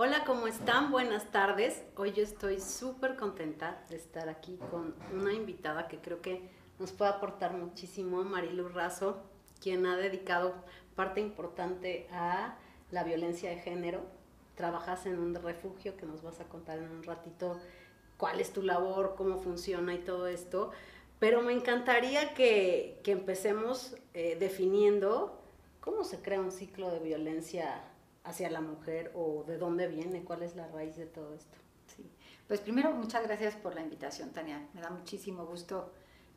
Hola, ¿cómo están? Buenas tardes. Hoy yo estoy súper contenta de estar aquí con una invitada que creo que nos puede aportar muchísimo, Marilu Razo, quien ha dedicado parte importante a la violencia de género. Trabajas en un refugio que nos vas a contar en un ratito cuál es tu labor, cómo funciona y todo esto. Pero me encantaría que, empecemos eh, definiendo cómo se crea un ciclo de violencia hacia la mujer o de dónde viene, cuál es la raíz de todo esto. Sí. Pues primero, muchas gracias por la invitación, Tania. Me da muchísimo gusto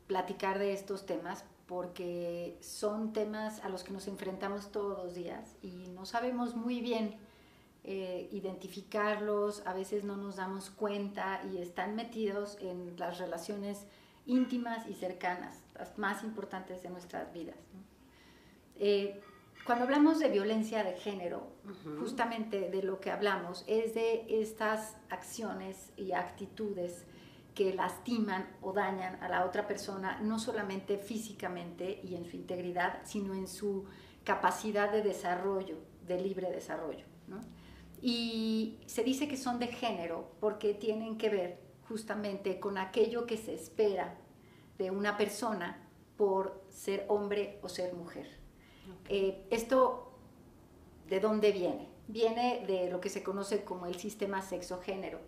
platicar de estos temas porque son temas a los que nos enfrentamos todos los días y no sabemos muy bien eh, identificarlos, a veces no nos damos cuenta y están metidos en las relaciones íntimas y cercanas, las más importantes de nuestras vidas. Eh, cuando hablamos de violencia de género, justamente de lo que hablamos es de estas acciones y actitudes que lastiman o dañan a la otra persona, no solamente físicamente y en su integridad, sino en su capacidad de desarrollo, de libre desarrollo. Y se dice que son de género porque tienen que ver justamente con aquello que se espera de una persona por ser hombre o ser mujer. Eh, ¿Esto de dónde viene? Viene de lo que se conoce como el sistema sexo-género.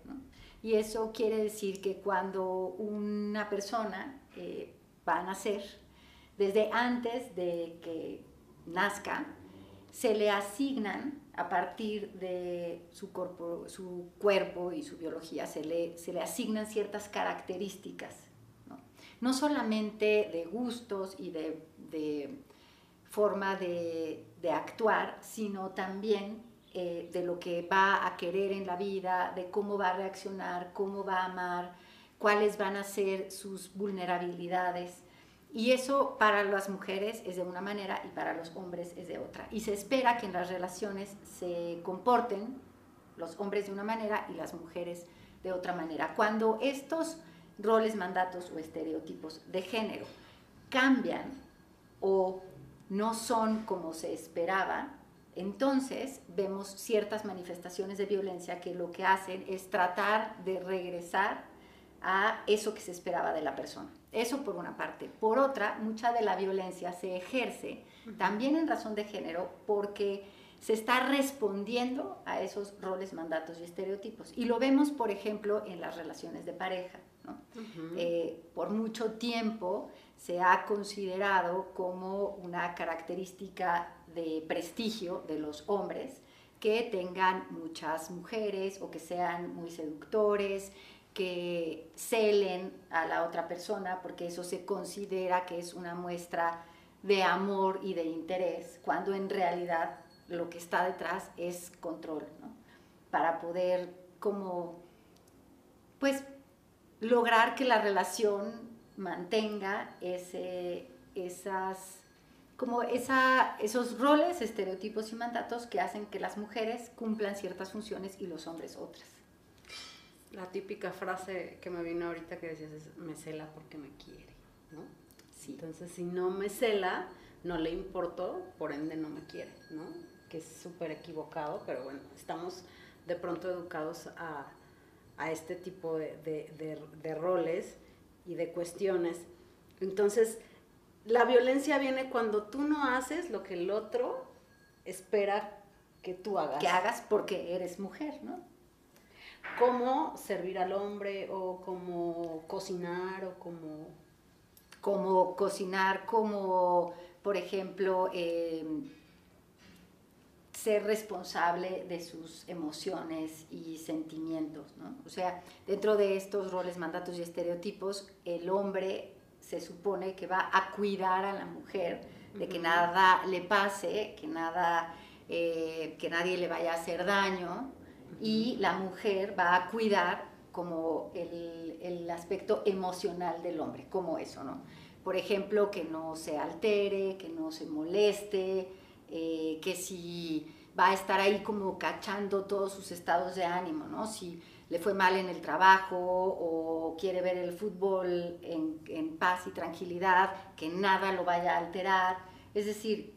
Y eso quiere decir que cuando una persona eh, va a nacer, desde antes de que nazca, se le asignan a partir de su cuerpo, su cuerpo y su biología, se le, se le asignan ciertas características, no, solamente de gustos y de forma de, actuar, sino también eh, de lo que va a querer en la vida, de cómo va a reaccionar, cómo va a amar, cuáles van a ser sus vulnerabilidades. Y eso para las mujeres es de una manera y para los hombres es de otra. Y se espera que en las relaciones se comporten los hombres de una manera y las mujeres de otra manera. Cuando estos roles, mandatos o estereotipos de género cambian o no son como se esperaba, entonces vemos ciertas manifestaciones de violencia que lo que hacen es tratar de regresar a eso que se esperaba de la persona. Eso por una parte. Por otra, mucha de la violencia se ejerce también en razón de género porque se está respondiendo a esos roles, mandatos y estereotipos. Y lo vemos, por ejemplo, en las relaciones de pareja. Eh, por mucho tiempo se ha considerado como una característica de prestigio de los hombres que tengan muchas mujeres o que sean muy seductores, que celen a la otra persona, porque eso se considera que es una muestra de amor y de interés, cuando en realidad lo que está detrás es control, Para poder como, pues, lograr que la relación mantenga ese, esas, como esa, esos roles, estereotipos y mandatos que hacen que las mujeres cumplan ciertas funciones y los hombres otras. La típica frase que me vino ahorita que decías es, me cela porque me quiere, ¿no? Sí. Entonces, si no me cela, no le importo, por ende no me quiere, ¿no? Que es súper equivocado, pero bueno, estamos de pronto educados a, a este tipo de, de, de roles y de cuestiones. Entonces, la violencia viene cuando tú no haces lo que el otro espera que tú hagas. Que hagas porque eres mujer, ¿no? Cómo servir al hombre o cómo cocinar o cómo... Como cocinar, como, por ejemplo, em, ser responsable de sus emociones y sentimientos, ¿no? O sea, dentro de estos roles, mandatos y estereotipos, el hombre se supone que va a cuidar a la mujer de que nada le pase, que nada, eh, que nadie le vaya a hacer daño, y la mujer va a cuidar como el, el aspecto emocional del hombre, como eso, ¿no? Por ejemplo, que no se altere, que no se moleste, eh, que si va a estar ahí como cachando todos sus estados de ánimo, ¿no? Si le fue mal en el trabajo o quiere ver el fútbol en, en, paz y tranquilidad, que nada lo vaya a alterar. Es decir,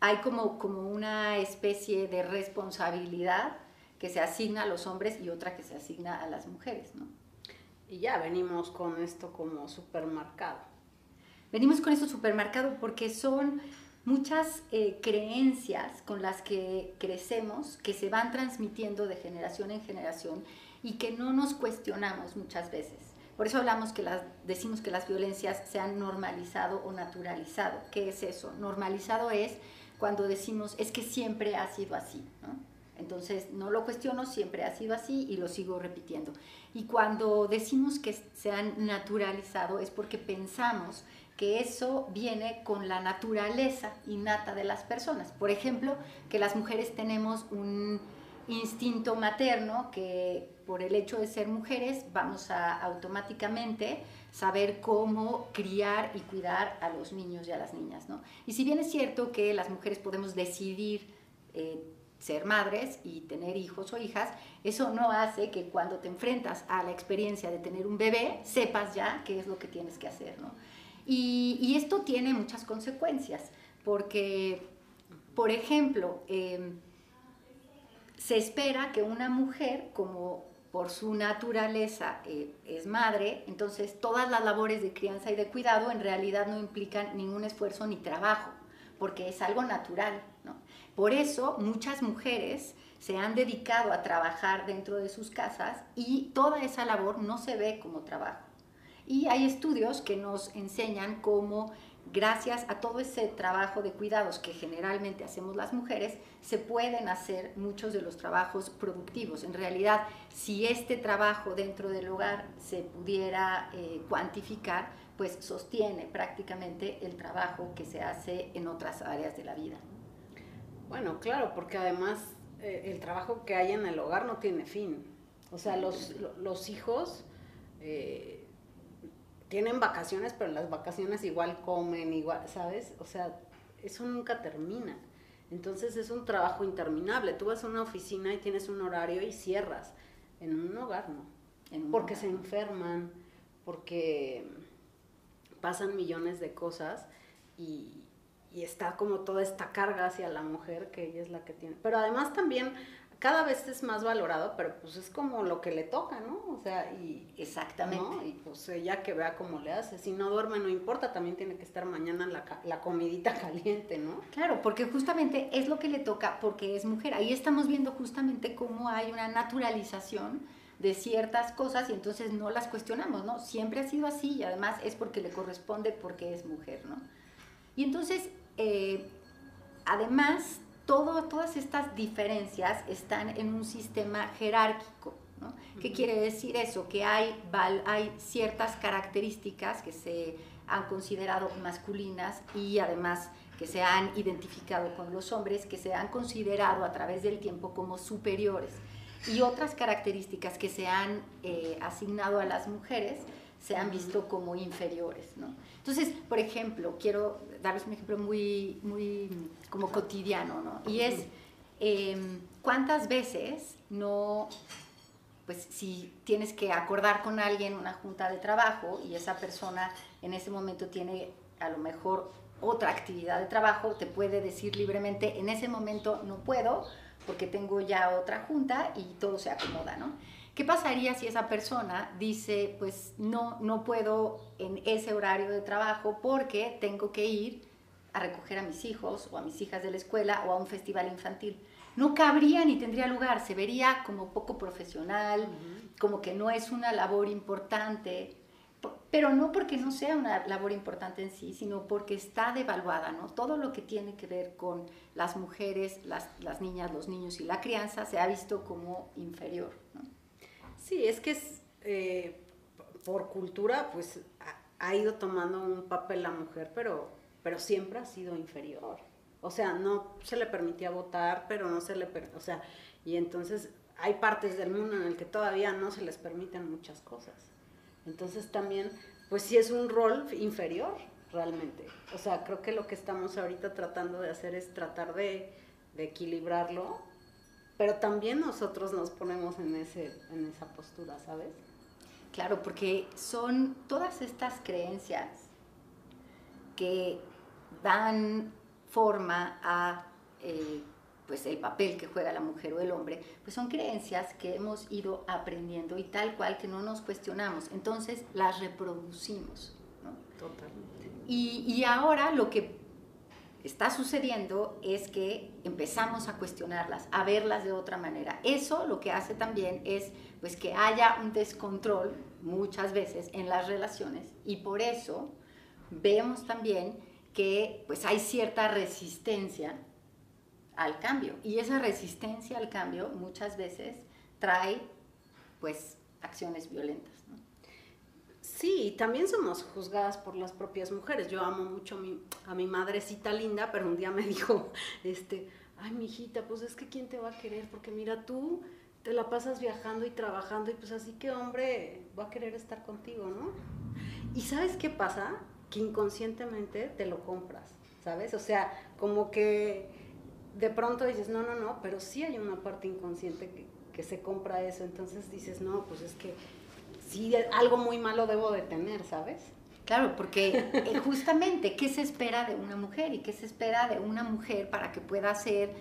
hay como, como una especie de responsabilidad que se asigna a los hombres y otra que se asigna a las mujeres, ¿no? Y ya venimos con esto como supermercado. Venimos con esto supermercado porque son muchas eh, creencias con las que crecemos, que se van transmitiendo de generación en generación y que no nos cuestionamos muchas veces. Por eso hablamos que las, decimos que las violencias se han normalizado o naturalizado. ¿Qué es eso? Normalizado es cuando decimos es que siempre ha sido así. Entonces no lo cuestiono, siempre ha sido así y lo sigo repitiendo. Y cuando decimos que se han naturalizado es porque pensamos que eso viene con la naturaleza innata de las personas. Por ejemplo, que las mujeres tenemos un instinto materno que por el hecho de ser mujeres vamos a automáticamente saber cómo criar y cuidar a los niños y a las niñas. ¿no? Y si bien es cierto que las mujeres podemos decidir eh, ser madres y tener hijos o hijas, eso no hace que cuando te enfrentas a la experiencia de tener un bebé, sepas ya qué es lo que tienes que hacer, ¿no? Y, esto tiene muchas consecuencias, porque, por ejemplo, em, se espera que una mujer, como por su naturaleza eh, es madre, entonces todas las labores de crianza y de cuidado en realidad no implican ningún esfuerzo ni trabajo, porque es algo natural. Por eso muchas mujeres se han dedicado a trabajar dentro de sus casas y toda esa labor no se ve como trabajo. Y hay estudios que nos enseñan cómo gracias a todo ese trabajo de cuidados que generalmente hacemos las mujeres, se pueden hacer muchos de los trabajos productivos. En realidad, si este trabajo dentro del hogar se pudiera eh, cuantificar, pues sostiene prácticamente el trabajo que se hace en otras áreas de la vida. Bueno, claro, porque además eh, el trabajo que hay en el hogar no tiene fin. O sea, los, los hijos eh, tienen vacaciones, pero las vacaciones igual comen, igual, ¿sabes? O sea, eso nunca termina. Entonces es un trabajo interminable. Tú vas a una oficina y tienes un horario y cierras. En un hogar no. porque se enferman, porque pasan millones de cosas y, y está como toda esta carga hacia la mujer que ella es la que tiene. Pero además también cada vez es más valorado, pero pues es como lo que le toca, ¿no? O sea, y exactamente. Y pues ella que vea cómo le hace. Si no duerme no importa, también tiene que estar mañana la, la comidita caliente, ¿no? Claro, porque justamente es lo que le toca porque es mujer. Ahí estamos viendo justamente cómo hay una naturalización de ciertas cosas y entonces no las cuestionamos, ¿no? Siempre ha sido así y además es porque le corresponde porque es mujer, ¿no? Y entonces eh, además, todas estas diferencias están en un sistema jerárquico. ¿Qué quiere decir eso? Que hay, hay ciertas características que se han considerado masculinas y además que se han identificado con los hombres, que se han considerado a través del tiempo como superiores. Y otras características que se han eh, asignado a las mujeres se han visto como inferiores. ¿no? Entonces, por ejemplo, quiero darles un ejemplo muy, muy como cotidiano, ¿no? Y es, em, ¿cuántas veces no, pues si tienes que acordar con alguien una junta de trabajo y esa persona en ese momento tiene a lo mejor otra actividad de trabajo, te puede decir libremente, en ese momento no puedo porque tengo ya otra junta y todo se acomoda, ¿no? ¿Qué pasaría si esa persona dice, pues no, no puedo en ese horario de trabajo porque tengo que ir a recoger a mis hijos o a mis hijas de la escuela o a un festival infantil? No cabría ni tendría lugar, se vería como poco profesional, como que no es una labor importante, pero no porque no sea una labor importante en sí, sino porque está devaluada, ¿no? Todo lo que tiene que ver con las mujeres, las, las niñas, los niños y la crianza se ha visto como inferior, ¿no? Sí, es que es, eh, por cultura, pues ha, ido tomando un papel la mujer, pero, pero siempre ha sido inferior. O sea, no se le permitía votar, pero no se le, o sea, y entonces hay partes del mundo en el que todavía no se les permiten muchas cosas. Entonces también, pues sí es un rol inferior realmente. O sea, creo que lo que estamos ahorita tratando de hacer es tratar de equilibrarlo pero también nosotros nos ponemos en, ese, en esa postura, ¿sabes? Claro, porque son todas estas creencias que dan forma a eh, pues el papel que juega la mujer o el hombre, pues son creencias que hemos ido aprendiendo y tal cual que no nos cuestionamos. Entonces las reproducimos. Totalmente. Y, y ahora lo que está sucediendo es que empezamos a cuestionarlas, a verlas de otra manera. Eso lo que hace también es pues que haya un descontrol muchas veces en las relaciones y por eso vemos también que pues hay cierta resistencia al cambio y esa resistencia al cambio muchas veces trae pues acciones violentas. Sí, también somos juzgadas por las propias mujeres. Yo amo mucho a mi, a mi madrecita linda, pero un día me dijo, este, ay, mi hijita, pues es que quién te va a querer, porque mira, tú te la pasas viajando y trabajando y pues así que hombre va a querer estar contigo, ¿no? Y ¿sabes qué pasa? Que inconscientemente te lo compras, ¿sabes? O sea, como que de pronto dices, no, no, no, pero sí hay una parte inconsciente que se compra eso, entonces dices, no, pues es que sí, algo muy malo debo de tener, ¿sabes? Claro, porque eh, justamente, ¿qué se espera de una mujer? ¿Y qué se espera de una mujer para que pueda ser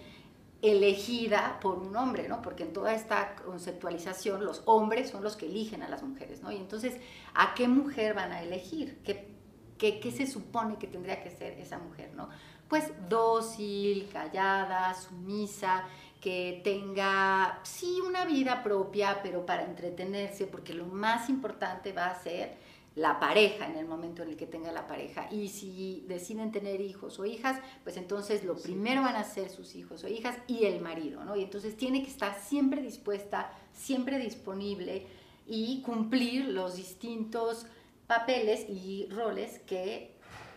elegida por un hombre, ¿no? Porque en toda esta conceptualización los hombres son los que eligen a las mujeres, ¿no? Y entonces, ¿a qué mujer van a elegir? ¿Qué, qué, qué se supone que tendría que ser esa mujer, ¿no? Pues dócil, callada, sumisa, que tenga, sí, una vida propia, pero para entretenerse, porque lo más importante va a ser la pareja en el momento en el que tenga la pareja. Y si deciden tener hijos o hijas, pues entonces lo primero van a ser sus hijos o hijas y el marido, ¿no? Y entonces tiene que estar siempre dispuesta, siempre disponible y cumplir los distintos papeles y roles que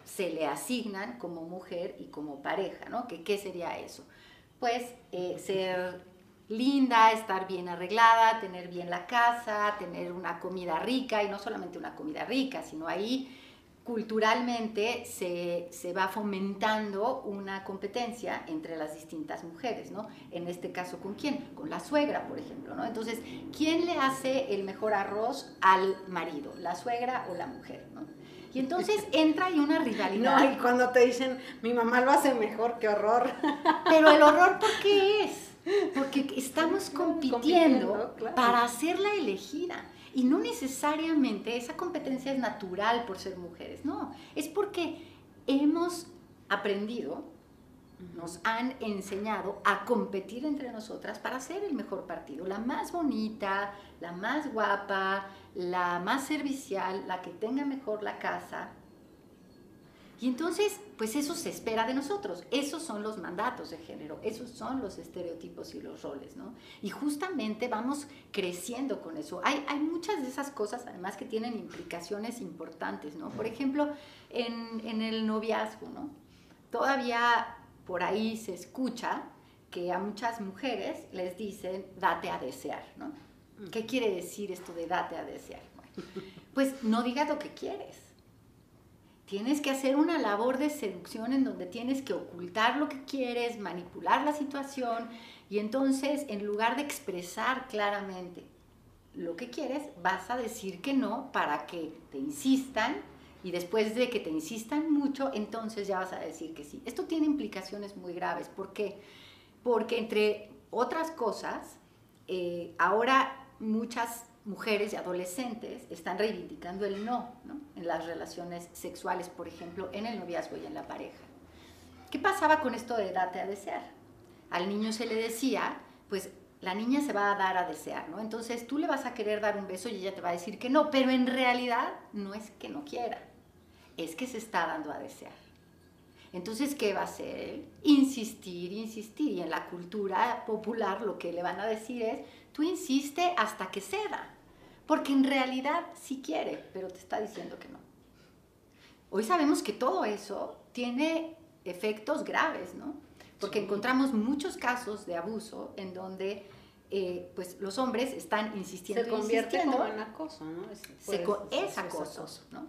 se le asignan como mujer y como pareja, ¿no? ¿Qué, qué sería eso? Pues eh, ser linda, estar bien arreglada, tener bien la casa, tener una comida rica y no solamente una comida rica, sino ahí culturalmente se, se, va fomentando una competencia entre las distintas mujeres, ¿no? En este caso, ¿con quién? Con la suegra, por ejemplo, ¿no? Entonces, ¿quién le hace el mejor arroz al marido? ¿La suegra o la mujer, ¿no? Y entonces entra ahí una rivalidad. No, y cuando te dicen, mi mamá lo hace mejor, qué horror. Pero el horror, ¿por qué es? Porque estamos compitiendo, para hacerla elegida. Y no necesariamente esa competencia es natural por ser mujeres, no. Es porque hemos aprendido, nos han enseñado a competir entre nosotras para ser el mejor partido, la más bonita, la más guapa, la más servicial, la que tenga mejor la casa. Y entonces, pues eso se espera de nosotros. Esos son los mandatos de género, esos son los estereotipos y los roles, ¿no? Y justamente vamos creciendo con eso. Hay, muchas de esas cosas, además, que tienen implicaciones importantes, ¿no? Por ejemplo, en, en el noviazgo, ¿no? Todavía por ahí se escucha que a muchas mujeres les dicen, date a desear, ¿no? ¿Qué quiere decir esto de date a desear? pues no digas lo que quieres. Tienes que hacer una labor de seducción en donde tienes que ocultar lo que quieres, manipular la situación y entonces en lugar de expresar claramente lo que quieres, vas a decir que no para que te insistan y después de que te insistan mucho, entonces ya vas a decir que sí. Esto tiene implicaciones muy graves. ¿Por qué? Porque entre otras cosas, eh, ahora muchas mujeres y adolescentes están reivindicando el no, en las relaciones sexuales, por ejemplo, en el noviazgo y en la pareja. ¿Qué pasaba con esto de date a desear? Al niño se le decía, pues la niña se va a dar a desear, ¿no? Entonces tú le vas a querer dar un beso y ella te va a decir que no, pero en realidad no es que no quiera, es que se está dando a desear. Entonces, ¿qué va a hacer Insistir, insistir. Y en la cultura popular lo que le van a decir es, tú insiste hasta que ceda, porque en realidad sí quiere, pero te está diciendo que no. Hoy sabemos que todo eso tiene efectos graves, ¿no? Porque encontramos muchos casos de abuso en donde eh, pues los hombres están insistiendo. Se convierte como en acoso, ¿no? Es, es, acoso, ¿no?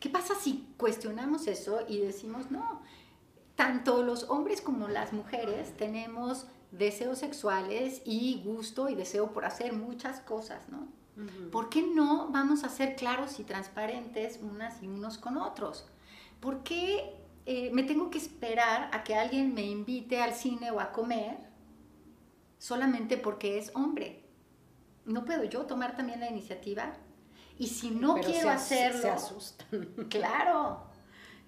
¿Qué pasa si cuestionamos eso y decimos, no, tanto los hombres como las mujeres tenemos deseos sexuales y gusto y deseo por hacer muchas cosas, ¿no? ¿Por qué no vamos a ser claros y transparentes unas y unos con otros? ¿Por qué eh, me tengo que esperar a que alguien me invite al cine o a comer solamente porque es hombre. ¿No puedo yo tomar también la iniciativa? Y si no quiero hacerlo... Se asustan. Claro.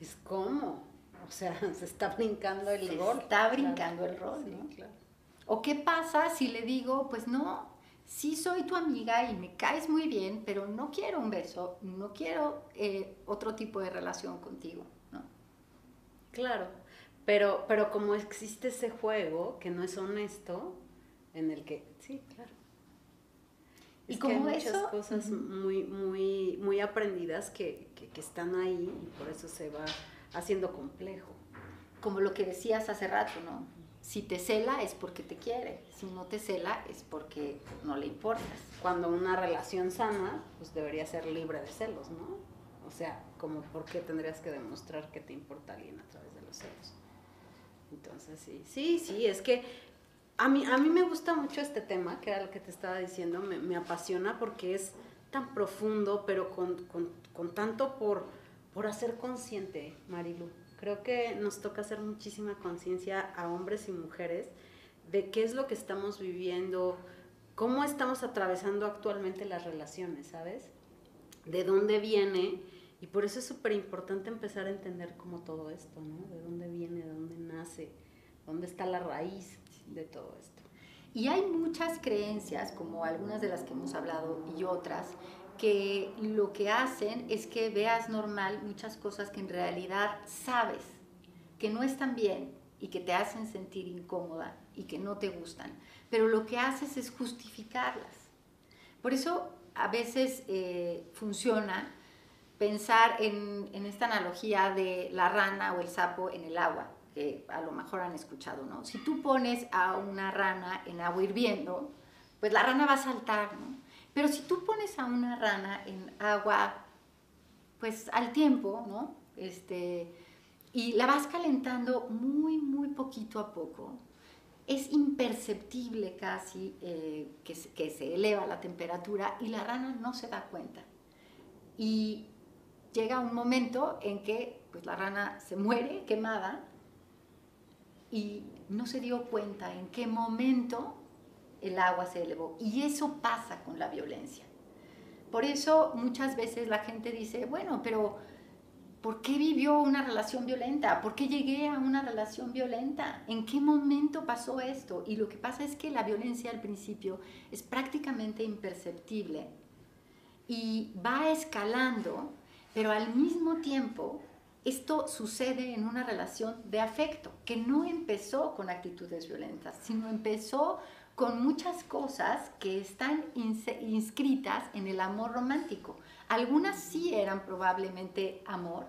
Es como, o sea, se está brincando el se rol. Está brincando el rol, ¿no? claro. ¿O qué pasa si le digo, pues no, sí soy tu amiga y me caes muy bien, pero no quiero un beso, no quiero eh, otro tipo de relación contigo, ¿no? Claro, pero, pero como existe ese juego que no es honesto, en el que, sí, claro. Y Es como que hay muchas eso, cosas muy, muy, muy aprendidas que, que, que están ahí y por eso se va haciendo complejo. Como lo que decías hace rato, ¿no? Si te cela es porque te quiere, si no te cela es porque no le importas. Cuando una relación sana, pues debería ser libre de celos, ¿no? O sea, como por qué tendrías que demostrar que te importa alguien a través de los celos. Entonces, sí, sí, sí, es que a mí, a mí me gusta mucho este tema, que era lo que te estaba diciendo, me, me apasiona porque es tan profundo, pero con, con- con tanto por, por hacer consciente, Marilu. Creo que nos toca hacer muchísima conciencia a hombres y mujeres de qué es lo que estamos viviendo, cómo estamos atravesando actualmente las relaciones, ¿sabes? De dónde viene. Y por eso es súper importante empezar a entender como todo esto, ¿no? De dónde viene, de dónde nace, dónde está la raíz de todo esto. Y hay muchas creencias, como algunas de las que hemos hablado y otras, que lo que hacen es que veas normal muchas cosas que en realidad sabes que no están bien y que te hacen sentir incómoda y que no te gustan, pero lo que haces es justificarlas. Por eso a veces eh, funciona pensar en, en esta analogía de la rana o el sapo en el agua, que a lo mejor han escuchado, ¿no? Si tú pones a una rana en agua hirviendo, pues la rana va a saltar, ¿no? Pero si tú pones a una rana en agua, pues al tiempo, ¿no? Este, y la vas calentando muy, muy poquito a poco, es imperceptible casi eh, que, que se eleva la temperatura y la rana no se da cuenta. Y llega un momento en que pues, la rana se muere quemada y no se dio cuenta en qué momento el agua se elevó. Y eso pasa con la violencia. Por eso muchas veces la gente dice, bueno, pero ¿por qué vivió una relación violenta? ¿Por qué llegué a una relación violenta? ¿En qué momento pasó esto? Y lo que pasa es que la violencia al principio es prácticamente imperceptible y va escalando, pero al mismo tiempo esto sucede en una relación de afecto, que no empezó con actitudes violentas, sino empezó con muchas cosas que están inscritas en el amor romántico. Algunas sí eran probablemente amor,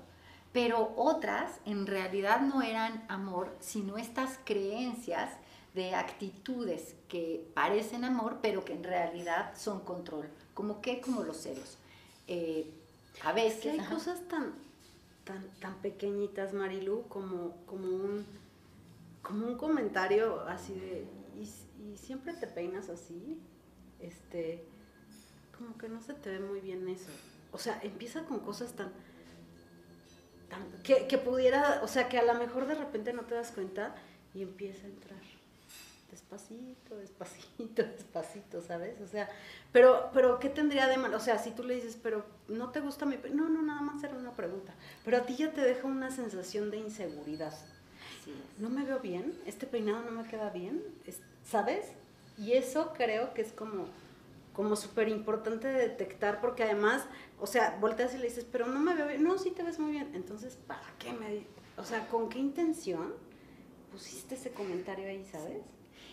pero otras en realidad no eran amor, sino estas creencias de actitudes que parecen amor, pero que en realidad son control. ¿Como qué? Como los celos. Eh, a veces... Es que hay ajá. cosas tan, tan, tan pequeñitas, Marilu, como, como, un, como un comentario así de, ¿y, siempre te peinas así? Este, como que no se te ve muy bien eso. O sea, empieza con cosas tan, tan que, que pudiera, o sea, que a lo mejor de repente no te das cuenta y empieza a entrar despacito, despacito, despacito, ¿sabes? O sea, pero, pero ¿qué tendría de malo? O sea, si tú le dices, pero no te gusta mi No, no, nada más era una pregunta. Pero a ti ya te deja una sensación de inseguridad. No me veo bien, este peinado no me queda bien, ¿sabes? Y eso creo que es como, como súper importante de detectar, porque además, o sea, volteas y le dices, pero no me veo bien. No, sí te ves muy bien. Entonces, ¿para qué me.? O sea, ¿con qué intención pusiste ese comentario ahí, ¿sabes?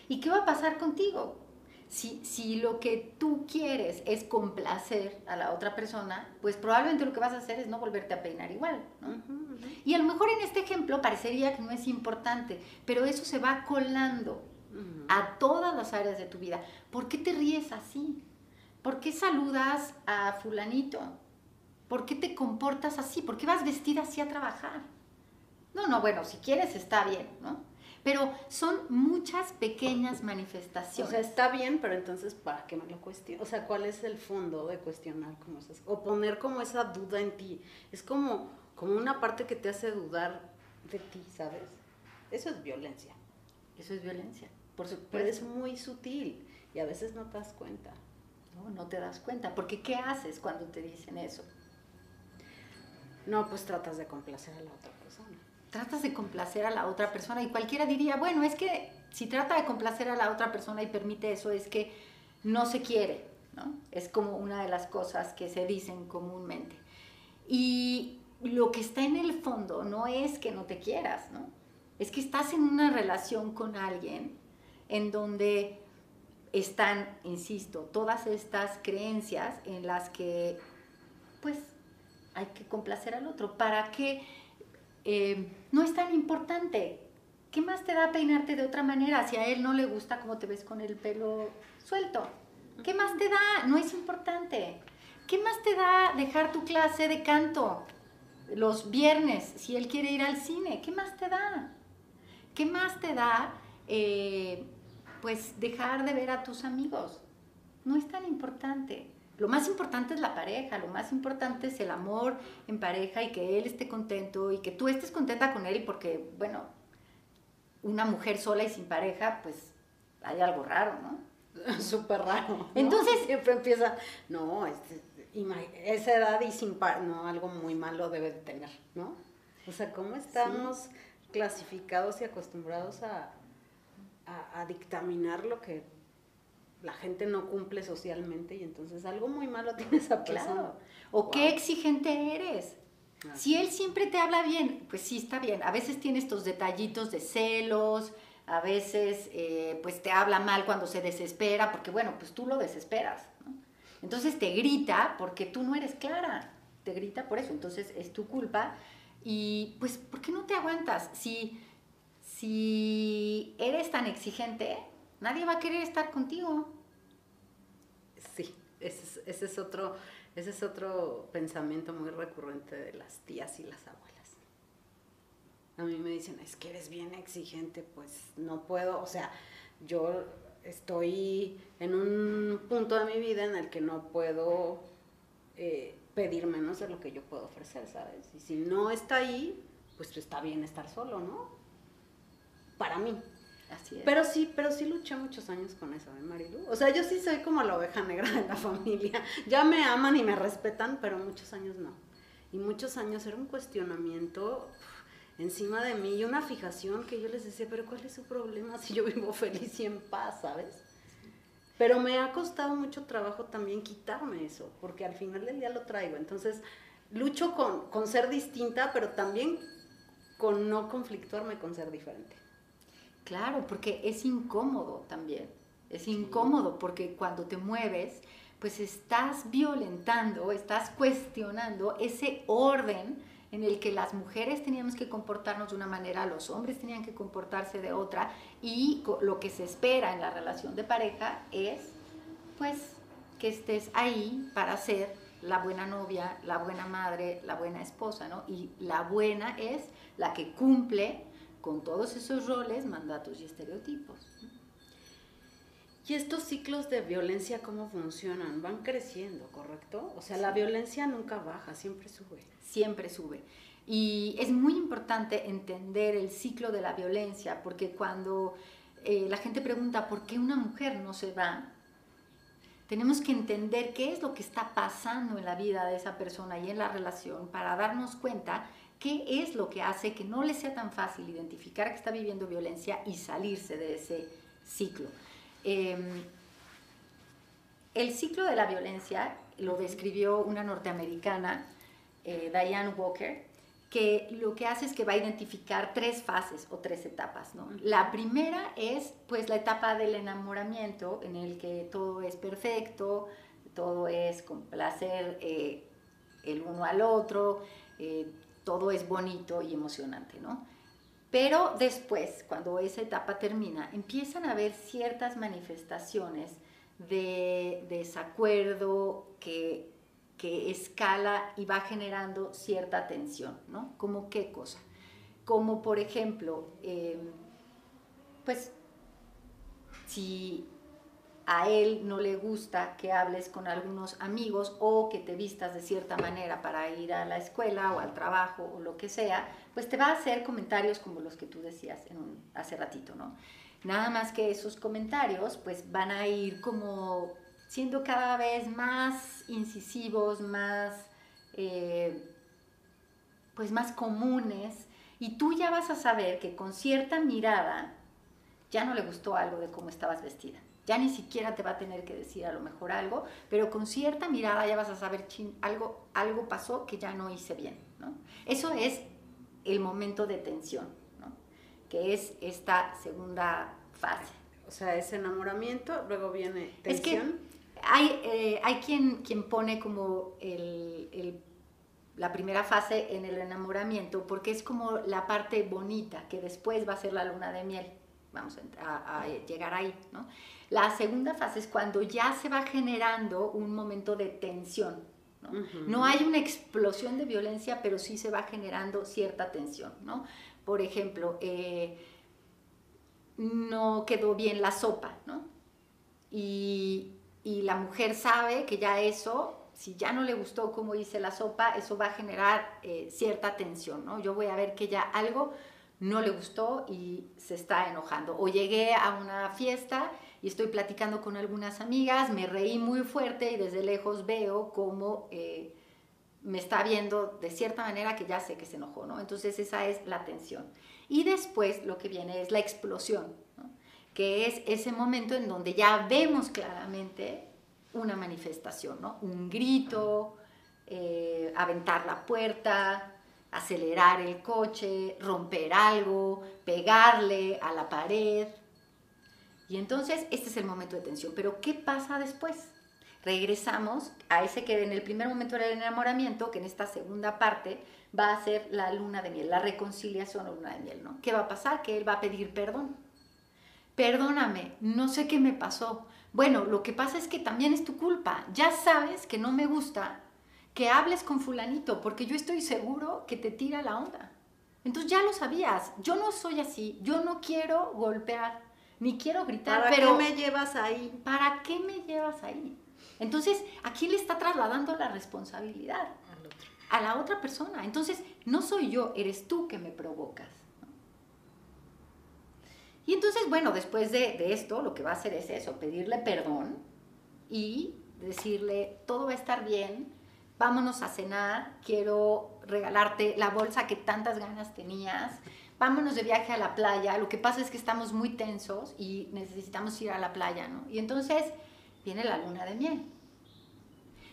¿Y qué va a pasar contigo? Si, si, lo que tú quieres es complacer a la otra persona, pues probablemente lo que vas a hacer es no volverte a peinar igual. ¿no? Uh -huh, uh -huh. Y a lo mejor en este ejemplo parecería que no es importante, pero eso se va colando uh -huh. a todas las áreas de tu vida. ¿Por qué te ríes así? ¿Por qué saludas a fulanito? ¿Por qué te comportas así? ¿Por qué vas vestida así a trabajar? No, no, bueno, si quieres está bien, ¿no? Pero son muchas pequeñas manifestaciones. O sea, está bien, pero entonces, ¿para qué me lo cuestiono? O sea, ¿cuál es el fondo de cuestionar como esas? O poner como esa duda en ti. Es como, como una parte que te hace dudar de ti, ¿sabes? Eso es violencia. Eso es violencia, por supuesto. Pero es muy sutil y a veces no te das cuenta. No, no te das cuenta, porque ¿qué haces cuando te dicen eso? No, pues tratas de complacer a la otra persona. Tratas de complacer a la otra persona y cualquiera diría, bueno, es que si trata de complacer a la otra persona y permite eso, es que no se quiere, ¿no? Es como una de las cosas que se dicen comúnmente. Y lo que está en el fondo no es que no te quieras, ¿no? Es que estás en una relación con alguien en donde están, insisto, todas estas creencias en las que, pues, hay que complacer al otro. ¿Para qué? Eh, no es tan importante. ¿Qué más te da peinarte de otra manera si a él no le gusta cómo te ves con el pelo suelto? ¿Qué más te da? No es importante. ¿Qué más te da dejar tu clase de canto los viernes si él quiere ir al cine? ¿Qué más te da? ¿Qué más te da eh, pues dejar de ver a tus amigos? No es tan importante. Lo más importante es la pareja, lo más importante es el amor en pareja y que él esté contento y que tú estés contenta con él porque, bueno, una mujer sola y sin pareja, pues hay algo raro, ¿no? Súper raro. Entonces siempre empieza, no, este, esa edad y sin par, no, algo muy malo debe de tener, ¿no? O sea, ¿cómo estamos clasificados y acostumbrados a, a dictaminar lo que la gente no cumple socialmente y entonces algo muy malo tiene esa persona. O qué exigente eres. Si él siempre te habla bien, pues sí, está bien. A veces tiene estos detallitos de celos, a veces eh, pues te habla mal cuando se desespera, porque bueno, pues tú lo desesperas. Entonces te grita porque tú no eres clara, te grita por eso, entonces es tu culpa. Y pues, ¿por qué no te aguantas? Si, si eres tan exigente, nadie va a querer estar contigo. Sí, ese es, otro, ese es otro pensamiento muy recurrente de las tías y las abuelas. A mí me dicen, es que eres bien exigente, pues no puedo, o sea, yo estoy en un punto de mi vida en el que no puedo eh, pedir menos de lo que yo puedo ofrecer, ¿sabes? Y si no está ahí, pues está bien estar solo, ¿no? Para mí. Pero sí, pero sí luché muchos años con eso, ¿eh, Marilu? O sea, yo sí soy como la oveja negra de la familia. Ya me aman y me respetan, pero muchos años no. Y muchos años era un cuestionamiento encima de mí y una fijación que yo les decía, pero ¿cuál es su problema si yo vivo feliz y en paz, ¿sabes? Pero me ha costado mucho trabajo también quitarme eso, porque al final del día lo traigo. Entonces, lucho con, con ser distinta, pero también con no conflictuarme con ser diferente. Claro, porque es incómodo también. Es incómodo porque cuando te mueves, pues estás violentando, estás cuestionando ese orden en el que las mujeres teníamos que comportarnos de una manera, los hombres tenían que comportarse de otra y lo que se espera en la relación de pareja es pues que estés ahí para ser la buena novia, la buena madre, la buena esposa, ¿no? Y la buena es la que cumple con todos esos roles, mandatos y estereotipos. ¿Y estos ciclos de violencia cómo funcionan? Van creciendo, ¿correcto? O sea, la violencia nunca baja, siempre sube. Siempre sube. Y es muy importante entender el ciclo de la violencia, porque cuando eh, la gente pregunta por qué una mujer no se va, tenemos que entender qué es lo que está pasando en la vida de esa persona y en la relación para darnos cuenta qué es lo que hace que no le sea tan fácil identificar que está viviendo violencia y salirse de ese ciclo. Em, el ciclo de la violencia lo describió una norteamericana, eh, Diane Walker, que lo que hace es que va a identificar tres fases o tres etapas. La primera es pues la etapa del enamoramiento en el que todo es perfecto, todo es complacer eh, el uno al otro, eh, todo es bonito y emocionante, ¿no? Pero después, cuando esa etapa termina, empiezan a haber ciertas manifestaciones de desacuerdo que, que escala y va generando cierta tensión, ¿no? ¿Como qué cosa? Como por ejemplo, em, pues si a él no le gusta que hables con algunos amigos o que te vistas de cierta manera para ir a la escuela o al trabajo o lo que sea, pues te va a hacer comentarios como los que tú decías en hace ratito, ¿no? Nada más que esos comentarios pues van a ir como siendo cada vez más incisivos, más, eh, pues más comunes, y tú ya vas a saber que con cierta mirada ya no le gustó algo de cómo estabas vestida. Ya ni siquiera te va a tener que decir a lo mejor algo, pero con cierta mirada ya vas a saber, chin, algo, algo pasó que ya no hice bien. ¿no? Eso es el momento de tensión, ¿no? que es esta segunda fase. O sea, es enamoramiento, luego viene tensión. Es que hay, eh, hay quien, quien pone como el, el, la primera fase en el enamoramiento porque es como la parte bonita, que después va a ser la luna de miel. Vamos a, a llegar ahí, ¿no? La segunda fase es cuando ya se va generando un momento de tensión. ¿no? no hay una explosión de violencia, pero sí se va generando cierta tensión. ¿no? Por ejemplo, eh, no quedó bien la sopa, ¿no? Y, y, la mujer sabe que ya eso, si ya no le gustó cómo hice la sopa, eso va a generar eh, cierta tensión, ¿no? Yo voy a ver que ya algo no le gustó y se está enojando. O llegué a una fiesta y estoy platicando con algunas amigas, me reí muy fuerte y desde lejos veo cómo eh, me está viendo de cierta manera que ya sé que se enojó, ¿no? Entonces esa es la tensión. Y después lo que viene es la explosión, que es ese momento en donde ya vemos claramente una manifestación, ¿no? Un grito, eh, aventar la puerta, acelerar el coche, romper algo, pegarle a la pared, y entonces este es el momento de tensión. Pero ¿qué pasa después? Regresamos a ese que en el primer momento era el enamoramiento, que en esta segunda parte va a ser la luna de miel, la reconciliación o luna de miel, ¿no? ¿Qué va a pasar? Que él va a pedir perdón. Perdóname, no sé qué me pasó. Bueno, lo que pasa es que también es tu culpa. Ya sabes que no me gusta que hables con fulanito, porque yo estoy seguro que te tira la onda. Entonces ya lo sabías, yo no soy así, yo no quiero golpear ni quiero gritar, ¿Para pero... qué me llevas ahí? ¿Para qué me llevas ahí? Entonces, ¿a quién le está trasladando la responsabilidad? A la otra persona. Entonces, no soy yo, eres tú que me provocas. Y entonces, bueno, después de, de, esto, lo que va a hacer es eso, pedirle perdón y decirle, todo va a estar bien, vámonos a cenar, quiero regalarte la bolsa que tantas ganas tenías, vámonos de viaje a la playa, lo que pasa es que estamos muy tensos y necesitamos ir a la playa, ¿no? Y entonces viene la luna de miel.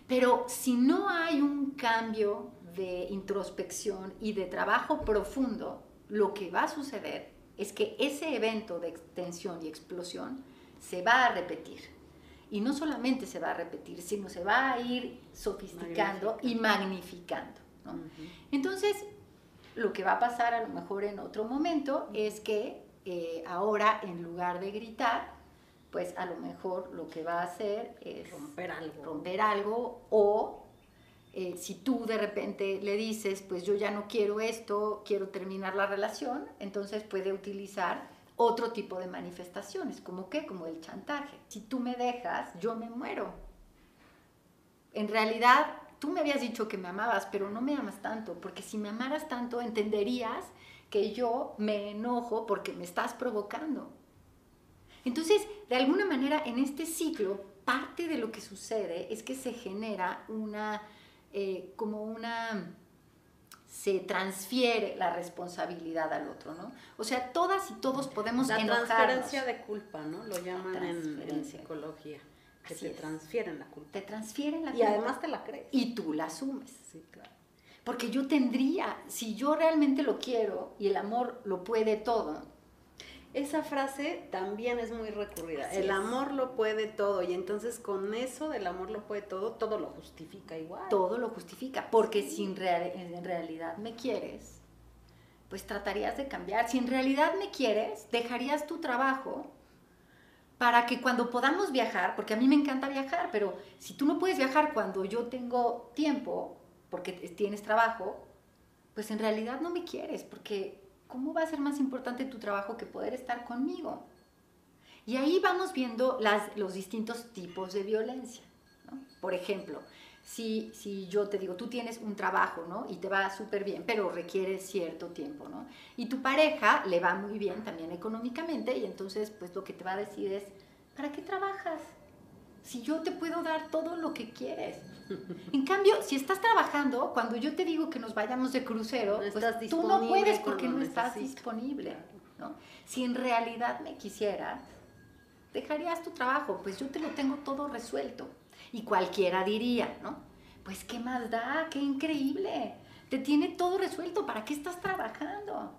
Pero si no hay un cambio de introspección y de trabajo profundo, lo que va a suceder es que ese evento de tensión y explosión se va a repetir. Y no solamente se va a repetir, sino se va a ir sofisticando y magnificando. ¿no? Entonces, lo que va a pasar a lo mejor en otro momento es que eh, ahora en lugar de gritar, pues a lo mejor lo que va a hacer es romper algo, romper algo o eh, si tú de repente le dices, pues yo ya no quiero esto, quiero terminar la relación, entonces puede utilizar otro tipo de manifestaciones, como qué, como el chantaje. Si tú me dejas, yo me muero. En realidad, tú me habías dicho que me amabas, pero no me amas tanto, porque si me amaras tanto entenderías que yo me enojo porque me estás provocando. Entonces, de alguna manera, en este ciclo, parte de lo que sucede es que se genera una, eh, como una, se transfiere la responsabilidad al otro, ¿no? O sea, todas y todos podemos la enojarnos. La transferencia de culpa, ¿no? Lo llaman en, en psicología que Así te es. transfieren la culpa. Te transfieren la Y culpa. además te la crees. Y tú la asumes. Sí, claro. Porque yo tendría, si yo realmente lo quiero y el amor lo puede todo, Esa frase también es muy recurrida. Así el es. amor lo puede todo. Y entonces con eso del amor lo puede todo, todo lo justifica igual. todo lo justifica. Porque si en, real- en realidad me quieres, pues tratarías de cambiar. Si en realidad me quieres, dejarías tu trabajo para que cuando podamos viajar, porque a mí me encanta viajar, pero si tú no puedes viajar cuando yo tengo tiempo, porque tienes trabajo, pues en realidad no me quieres, porque ¿cómo va a ser más importante tu trabajo que poder estar conmigo? Y ahí vamos viendo las, los distintos tipos de violencia. Por ejemplo, si, si yo te digo, tú tienes un trabajo, ¿no? Y te va súper bien, pero requiere cierto tiempo, ¿no? Y tu pareja le va muy bien también económicamente y entonces pues lo que te va a decir es, ¿para qué trabajas? Si yo te puedo dar todo lo que quieres. En cambio, si estás trabajando, cuando yo te digo que nos vayamos de crucero, pues tú no puedes porque no estás disponible. ¿no? Si en realidad me quisieras, dejarías tu trabajo, pues yo te lo tengo todo resuelto. Y cualquiera diría, ¿no? Pues qué más da, qué increíble. Te tiene todo resuelto, ¿para qué estás trabajando?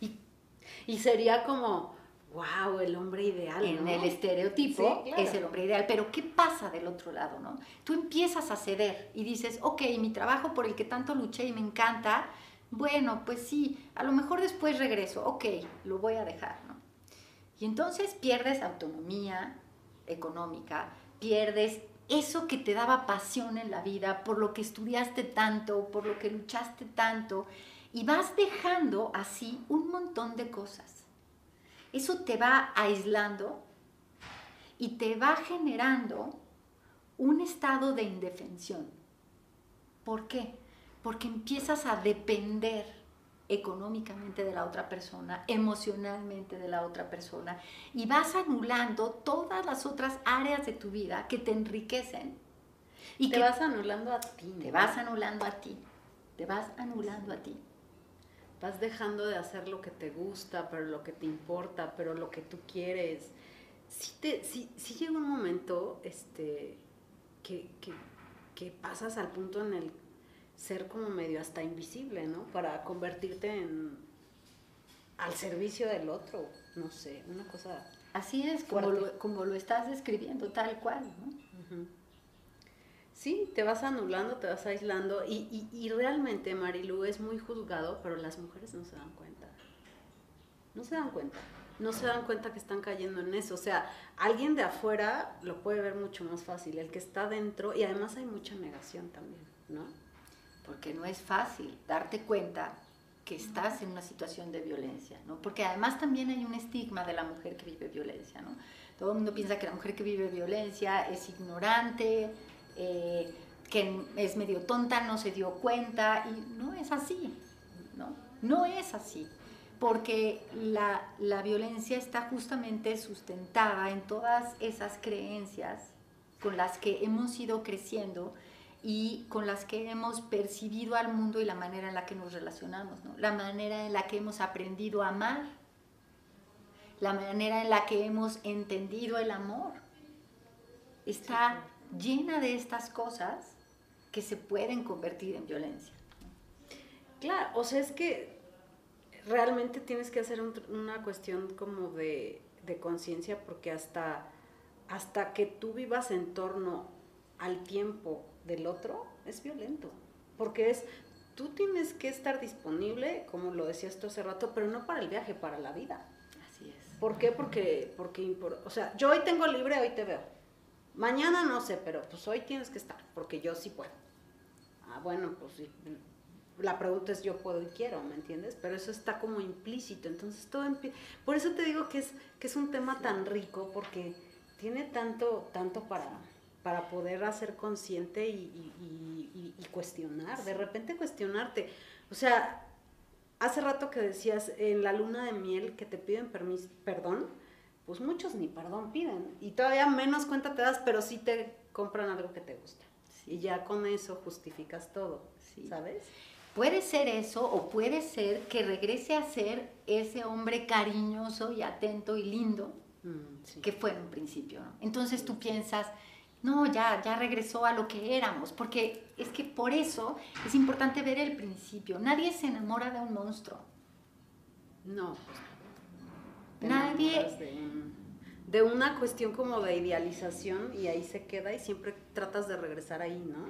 Y, y sería como, wow, el hombre ideal. En el estereotipo es el hombre ideal, pero ¿qué pasa del otro lado, no? Tú empiezas a ceder y dices, ok, mi trabajo por el que tanto luché y me encanta, bueno, pues sí, a lo mejor después regreso, ok, lo voy a dejar, ¿no? Y entonces pierdes autonomía económica, pierdes eso que te daba pasión en la vida, por lo que estudiaste tanto, por lo que luchaste tanto, y vas dejando así un montón de cosas. Eso te va aislando y te va generando un estado de indefensión. ¿Por qué? Porque empiezas a depender económicamente de la otra persona, emocionalmente de la otra persona, y vas anulando todas las otras áreas de tu vida que te enriquecen. Y te vas anulando a ti. Te vas anulando a ti. Te vas anulando a ti. Vas dejando de hacer lo que te gusta, pero lo que te importa, pero lo que tú quieres. Si te, llega un momento este, que, que pasas al punto en el ser como medio hasta invisible, ¿no? Para convertirte en al servicio del otro, no sé, una cosa. Así es, como lo, como lo, estás describiendo, tal cual, ¿no? Sí, te vas anulando, te vas aislando y, y, y, realmente Marilu es muy juzgado, pero las mujeres no se dan cuenta. No se dan cuenta. No se dan cuenta que están cayendo en eso. O sea, alguien de afuera lo puede ver mucho más fácil, el que está dentro, y además hay mucha negación también, ¿no? porque no es fácil darte cuenta que estás en una situación de violencia, ¿no? Porque además también hay un estigma de la mujer que vive violencia, ¿no? Todo el mundo piensa que la mujer que vive violencia es ignorante, eh, que es medio tonta, no se dio cuenta, y no es así, ¿no? No es así, porque la, la violencia está justamente sustentada en todas esas creencias con las que hemos ido creciendo, y con las que hemos percibido al mundo y la manera en la que nos relacionamos, ¿no? la manera en la que hemos aprendido a amar, la manera en la que hemos entendido el amor. Está llena de estas cosas que se pueden convertir en violencia. Claro, o sea, es que realmente tienes que hacer una cuestión como de, de conciencia porque hasta, hasta que tú vivas en torno al tiempo del otro es violento, porque es, tú tienes que estar disponible, como lo decías tú hace rato, pero no para el viaje, para la vida. Así es. ¿Por qué? Porque, porque, o sea, yo hoy tengo libre, hoy te veo. Mañana no sé, pero pues hoy tienes que estar, porque yo sí puedo. Ah, bueno, pues sí. La pregunta es yo puedo y quiero, ¿me entiendes? Pero eso está como implícito, entonces todo Por eso te digo que es, que es un tema tan rico, porque tiene tanto, tanto para, para poder hacer consciente y, cuestionar, de repente cuestionarte. O sea, hace rato que decías en la luna de miel que te piden permiso, perdón, pues muchos ni perdón piden y todavía menos cuenta te das, pero sí te compran algo que te gusta. Y ya con eso justificas todo, ¿sabes? Puede ser eso o puede ser que regrese a ser ese hombre cariñoso y atento y lindo mm, que fue en un principio. Entonces tú piensas, no, ya, ya regresó a lo que éramos, porque es que por eso es importante ver el principio. Nadie se enamora de un monstruo. No. Pues, Nadie. De, una cuestión como de idealización y ahí se queda y siempre tratas de regresar ahí, ¿no?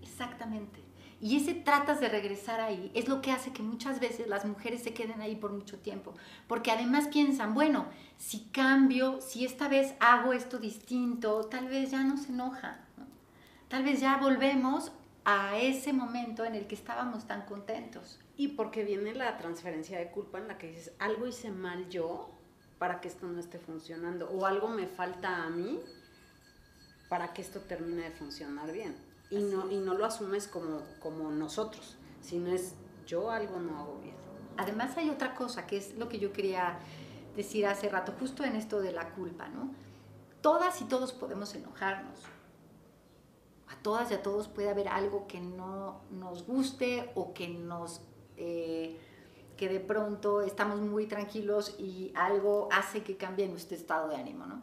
Exactamente. Y ese tratas de regresar ahí es lo que hace que muchas veces las mujeres se queden ahí por mucho tiempo. Porque además piensan, bueno, si cambio, si esta vez hago esto distinto, tal vez ya no se enoja. Tal vez ya volvemos a ese momento en el que estábamos tan contentos. Y porque viene la transferencia de culpa en la que dices, algo hice mal yo para que esto no esté funcionando o algo me falta a mí para que esto termine de funcionar bien. Y no, y no lo asumes como, como nosotros, sino es yo algo no hago bien. Además hay otra cosa que es lo que yo quería decir hace rato, justo en esto de la culpa, ¿no? Todas y todos podemos enojarnos. A todas y a todos puede haber algo que no nos guste o que nos... Eh, que de pronto estamos muy tranquilos y algo hace que cambie nuestro estado de ánimo, ¿no?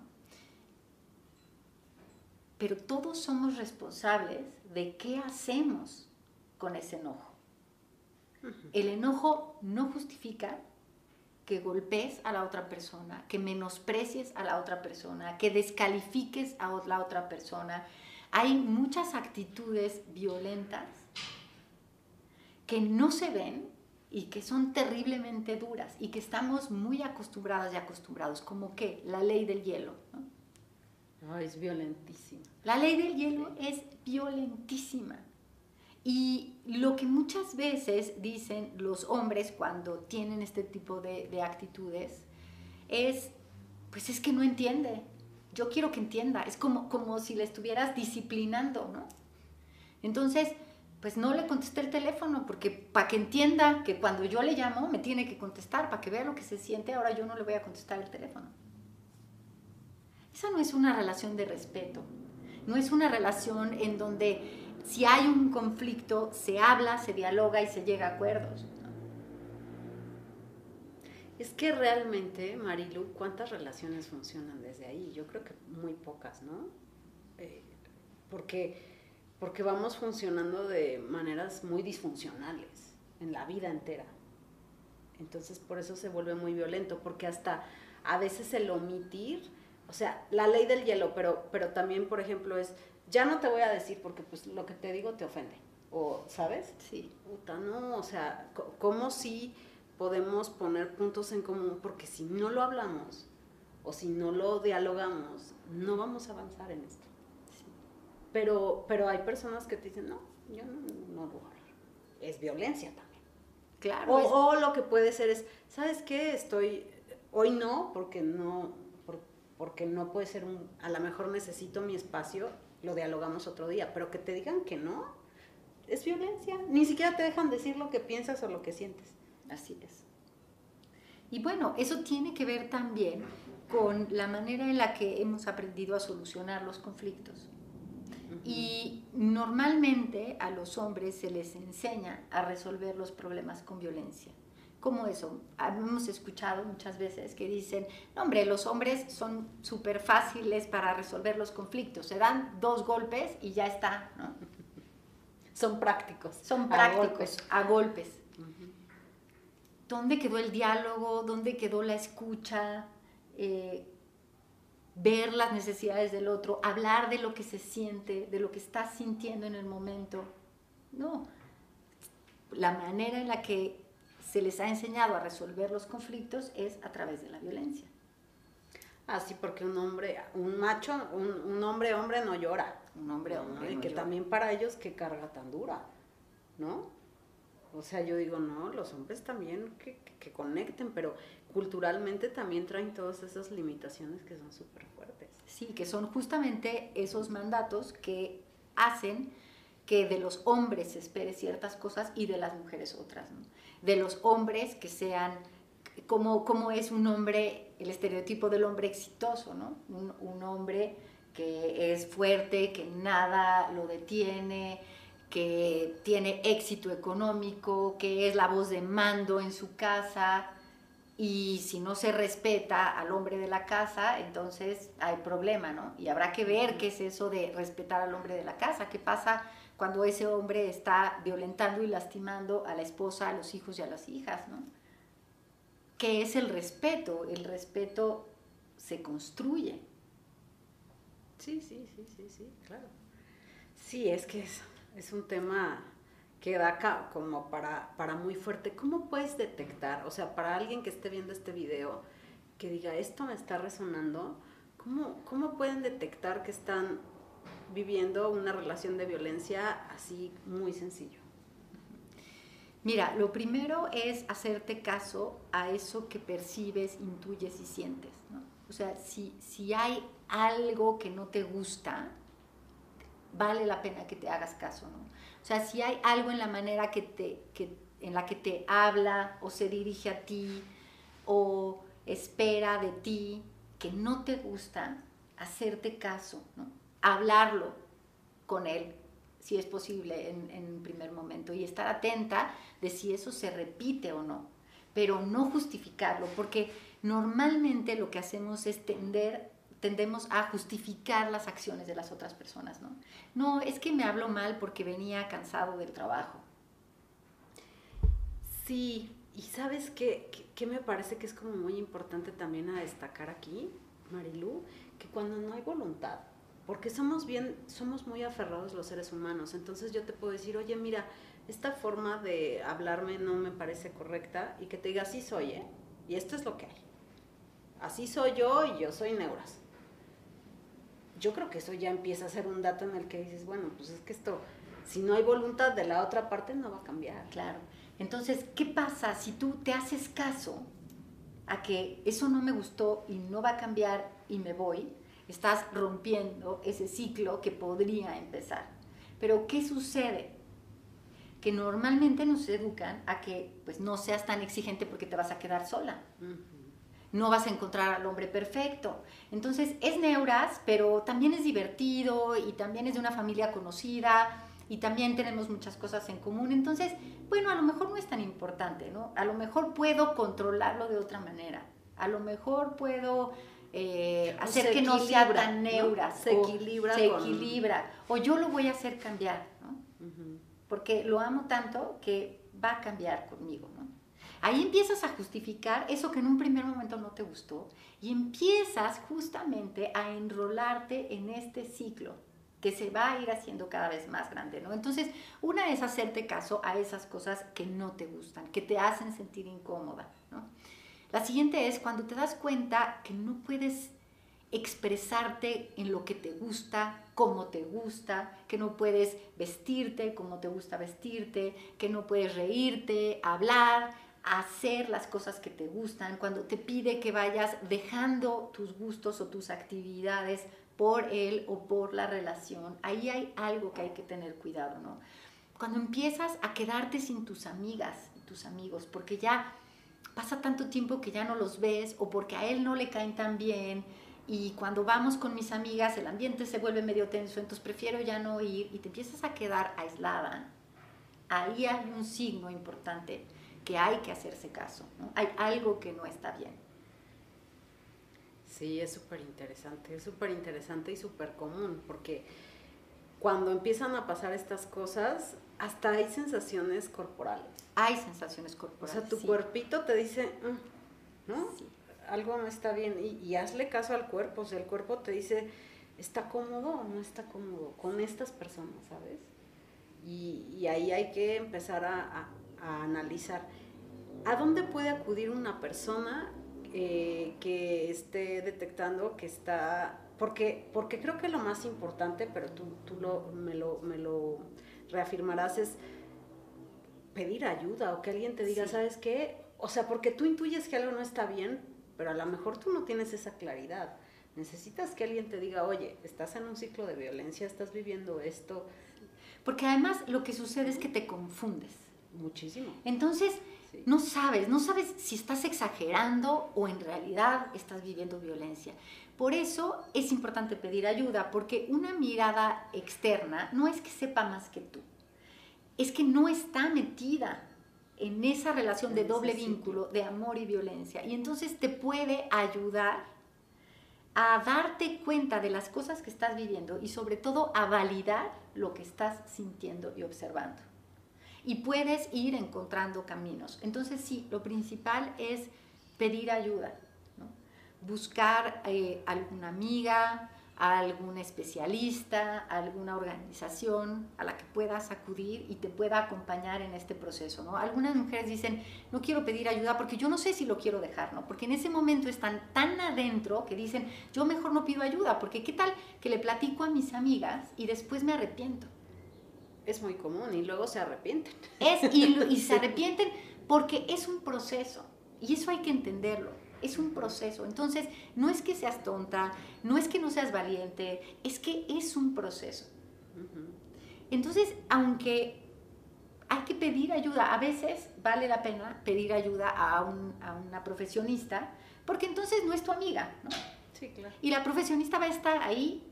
Pero todos somos responsables de qué hacemos con ese enojo. El enojo no justifica que golpees a la otra persona, que menosprecies a la otra persona, que descalifiques a la otra persona. Hay muchas actitudes violentas que no se ven y que son terriblemente duras y que estamos muy acostumbradas y acostumbrados, como que la ley del hielo. es violentísima. La ley del hielo es violentísima. Y lo que muchas veces dicen los hombres cuando tienen este tipo de, de actitudes es, pues es que no entiende. Yo quiero que entienda. Es como, como si le estuvieras disciplinando, ¿no? Entonces, pues no le contesté el teléfono, porque para que entienda que cuando yo le llamo me tiene que contestar, para que vea lo que se siente, ahora yo no le voy a contestar el teléfono. Esa no es una relación de respeto, no es una relación en donde si hay un conflicto se habla, se dialoga y se llega a acuerdos. Es que realmente, Marilu, ¿cuántas relaciones funcionan desde ahí? Yo creo que muy pocas, ¿no? Eh, porque porque vamos funcionando de maneras muy disfuncionales en la vida entera. Entonces por eso se vuelve muy violento, porque hasta a veces el omitir, o sea, la ley del hielo, pero, pero también, por ejemplo, es, ya no te voy a decir porque pues lo que te digo te ofende, o, ¿sabes? Sí. Puta, no, o sea, ¿cómo si podemos poner puntos en común? Porque si no lo hablamos, o si no lo dialogamos, no vamos a avanzar en esto. Pero, pero hay personas que te dicen, no, yo no, no a hablar. Es violencia también. Claro. O, lo que puede ser es, ¿sabes qué? Estoy, hoy no, porque no, porque no puede ser un, a lo mejor necesito mi espacio, lo dialogamos otro día, pero que te digan que no, es violencia. Ni siquiera te dejan decir lo que piensas o lo que sientes. Así es. Y bueno, eso tiene que ver también con la manera en la que hemos aprendido a solucionar los conflictos. Y normalmente a los hombres se les enseña a resolver los problemas con violencia. ¿Cómo eso? Hemos escuchado muchas veces que dicen, no, hombre, los hombres son súper fáciles para resolver los conflictos, se dan dos golpes y ya está, ¿no? Son prácticos. Son prácticos, a golpes. ¿Dónde quedó el diálogo? ¿Dónde quedó la escucha? Eh, ver las necesidades del otro, hablar de lo que se siente, de lo que está sintiendo en el momento. No, la manera en la que se les ha enseñado a resolver los conflictos es a través de la violencia. Así, porque un hombre, un macho, un, hombre hombre no llora. Un hombre hombre. y que también para ellos qué carga tan dura, ¿no? O sea, yo digo, no, los hombres también que, que conecten, pero culturalmente también traen todas esas limitaciones que son súper fuertes. Sí, que son justamente esos mandatos que hacen que de los hombres se espere ciertas cosas y de las mujeres otras. De los hombres que sean, como, como es un hombre, el estereotipo del hombre exitoso, ¿no? Un, un hombre que es fuerte, que nada lo detiene, que tiene éxito económico, que es la voz de mando en su casa, y si no se respeta al hombre de la casa, entonces hay problema, ¿no? Y habrá que ver qué es eso de respetar al hombre de la casa, qué pasa cuando ese hombre está violentando y lastimando a la esposa, a los hijos y a las hijas, ¿no? ¿Qué es el respeto? El respeto se construye. Sí, sí, sí, sí, sí, claro. Sí, es que es, es un tema que da como para, para muy fuerte. ¿Cómo puedes detectar, o sea, para alguien que esté viendo este video, que diga, esto me está resonando, ¿cómo, cómo pueden detectar que están viviendo una relación de violencia así muy sencillo? Mira, lo primero es hacerte caso a eso que percibes, intuyes y sientes. ¿no? O sea, si, si hay algo que no te gusta, vale la pena que te hagas caso. ¿no? O sea, si hay algo en la manera que te, que, en la que te habla o se dirige a ti o espera de ti que no te gusta, hacerte caso, ¿no? hablarlo con él, si es posible, en, un primer momento, y estar atenta de si eso se repite o no, pero no justificarlo, porque normalmente lo que hacemos es tender tendemos a justificar las acciones de las otras personas, ¿no? No, es que me hablo mal porque venía cansado del trabajo. Sí, y sabes qué, qué, me parece que es como muy importante también a destacar aquí, Marilú, que cuando no hay voluntad, porque somos bien, somos muy aferrados los seres humanos. Entonces yo te puedo decir, oye, mira, esta forma de hablarme no me parece correcta y que te diga, así soy, ¿eh? Y esto es lo que hay. Así soy yo y yo soy neuras. Yo creo que eso ya empieza a ser un dato en el que dices, bueno, pues es que esto, si no hay voluntad de la otra parte, no va a cambiar. Claro. Entonces, ¿qué pasa si tú te haces caso a que eso no me gustó y no va a cambiar y me voy? estás rompiendo ese ciclo que podría empezar. Pero ¿qué sucede? Que normalmente nos educan a que pues no seas tan exigente porque te vas a quedar sola. No vas a encontrar al hombre perfecto. Entonces es neuras, pero también es divertido y también es de una familia conocida y también tenemos muchas cosas en común. Entonces, bueno, a lo mejor no es tan importante, ¿no? A lo mejor puedo controlarlo de otra manera. A lo mejor puedo eh, hacer que no sea tan neura. Se equilibra. Se equilibra. O yo lo voy a hacer cambiar, ¿no? Porque lo amo tanto que va a cambiar conmigo. Ahí empiezas a justificar eso que en un primer momento no te gustó y empiezas justamente a enrolarte en este ciclo que se va a ir haciendo cada vez más grande, ¿no? Entonces, una es hacerte caso a esas cosas que no te gustan, que te hacen sentir incómoda, ¿no? La siguiente es cuando te das cuenta que no puedes expresarte en lo que te gusta, como te gusta, que no puedes vestirte como te gusta vestirte, que no puedes reírte, hablar, hacer las cosas que te gustan, cuando te pide que vayas dejando tus gustos o tus actividades por él o por la relación, ahí hay algo que hay que tener cuidado, ¿no? Cuando empiezas a quedarte sin tus amigas, tus amigos, porque ya pasa tanto tiempo que ya no los ves o porque a él no le caen tan bien y cuando vamos con mis amigas el ambiente se vuelve medio tenso, entonces prefiero ya no ir y te empiezas a quedar aislada, ahí hay un signo importante que hay que hacerse caso, hay algo que no está bien. Sí, es súper interesante, es súper interesante y súper común, porque cuando empiezan a pasar estas cosas, hasta hay sensaciones corporales. Hay sensaciones corporales. O sea, tu cuerpito te dice, mm", ¿no? Algo no está bien. Y, hazle caso al cuerpo. O sea, el cuerpo te dice, ¿está cómodo o no está cómodo con estas personas, ¿sabes? Y, ahí hay que empezar a, analizar. ¿A dónde puede acudir una persona eh, que esté detectando que está... Porque, porque creo que lo más importante, pero tú, tú lo, me, lo, me lo reafirmarás, es pedir ayuda o que alguien te diga, ¿sabes qué? O sea, porque tú intuyes que algo no está bien, pero a lo mejor tú no tienes esa claridad. Necesitas que alguien te diga, oye, estás en un ciclo de violencia, estás viviendo esto. Porque además lo que sucede es que te confundes. Muchísimo. Entonces, no sabes, no sabes si estás exagerando o en realidad estás viviendo violencia. Por eso es importante pedir ayuda, porque una mirada externa no es que sepa más que tú es que no está metida en esa relación de doble vínculo de amor y violencia. Y entonces te puede ayudar a darte cuenta de las cosas que estás viviendo y sobre todo a validar lo que estás sintiendo y observando. Y puedes ir encontrando caminos. Entonces sí, lo principal es pedir ayuda, buscar eh, alguna amiga, a algún especialista, a alguna organización a la que puedas acudir y te pueda acompañar en este proceso. Algunas mujeres dicen, no quiero pedir ayuda porque yo no sé si lo quiero dejar, ¿no? Porque en ese momento están tan adentro que dicen, yo mejor no pido ayuda, porque qué tal que le platico a mis amigas y después me arrepiento. Es muy común y luego se arrepienten. Es, y, y se arrepienten porque es un proceso y eso hay que entenderlo. Es un proceso. Entonces, no es que seas tonta, no es que no seas valiente, es que es un proceso. Entonces, aunque hay que pedir ayuda, a veces vale la pena pedir ayuda a, una profesionista, porque entonces no es tu amiga, ¿no? Sí, claro. Y la profesionista va a estar ahí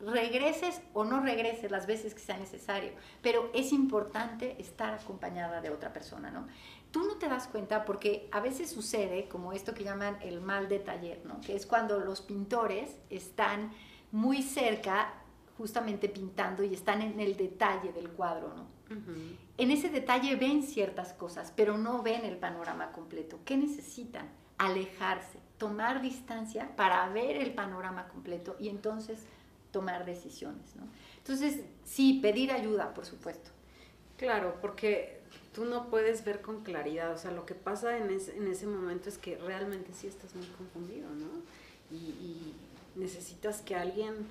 regreses o no regreses las veces que sea necesario, pero es importante estar acompañada de otra persona, ¿no? Tú no te das cuenta porque a veces sucede como esto que llaman el mal de taller, ¿no? Que es cuando los pintores están muy cerca justamente pintando y están en el detalle del cuadro, ¿no? En ese detalle ven ciertas cosas, pero no ven el panorama completo. ¿Qué necesitan? Alejarse, tomar distancia para ver el panorama completo y entonces tomar decisiones, ¿no? Entonces, sí, pedir ayuda, por supuesto. Claro, porque tú no puedes ver con claridad, o sea, lo que pasa en, en ese momento es que realmente sí estás muy confundido, ¿no? y necesitas que alguien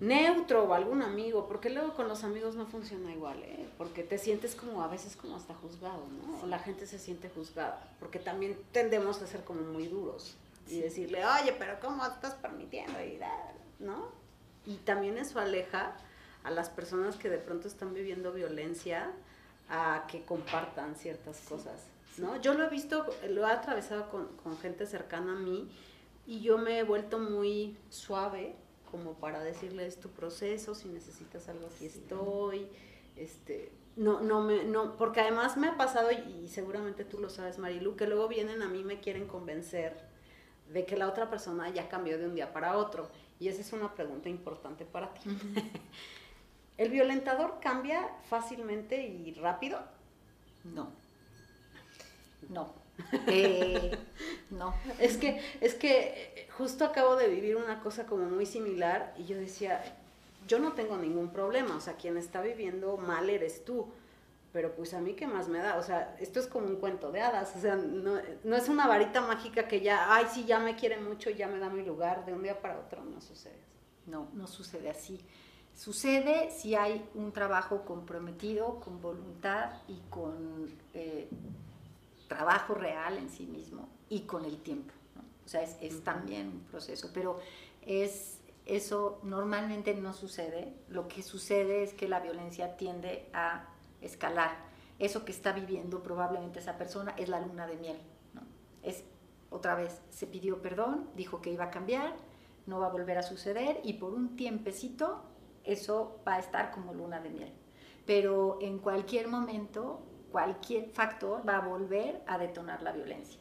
neutro o algún amigo, porque luego con los amigos no funciona igual, ¿eh? porque te sientes como a veces como hasta juzgado, ¿no? O la gente se siente juzgada, porque también tendemos a ser como muy duros y decirle, oye, pero ¿cómo estás permitiendo? Y, ¿no? Y también eso aleja a las personas que de pronto están viviendo violencia a que compartan ciertas cosas, ¿no? Yo lo he visto, lo he atravesado con, con gente cercana a mí y yo me he vuelto muy suave como para decirles tu proceso, si necesitas algo aquí estoy, este, no, no me, no, porque además me ha pasado, y, seguramente tú lo sabes, Marilu, que luego vienen a mí y me quieren convencer de que la otra persona ya cambió de un día para otro. Y esa es una pregunta importante para ti. ¿El violentador cambia fácilmente y rápido? No. No. Eh, no. Es que, es que justo acabo de vivir una cosa como muy similar y yo decía, yo no tengo ningún problema, o sea, quien está viviendo mal eres tú, pero pues a mí qué más me da, o sea, esto es como un cuento de hadas, o sea, no, no es una varita mágica que ya, ay, sí, ya me quiere mucho, ya me da mi lugar, de un día para otro no sucede. No, no sucede así. Sucede si hay un trabajo comprometido, con voluntad y con eh, trabajo real en sí mismo y con el tiempo. O sea, es, también un proceso, pero es, eso normalmente no sucede. Lo que sucede es que la violencia tiende a escalar. Eso que está viviendo probablemente esa persona es la luna de miel. Es otra vez, se pidió perdón, dijo que iba a cambiar, no va a volver a suceder y por un tiempecito eso va a estar como luna de miel. Pero en cualquier momento, cualquier factor va a volver a detonar la violencia.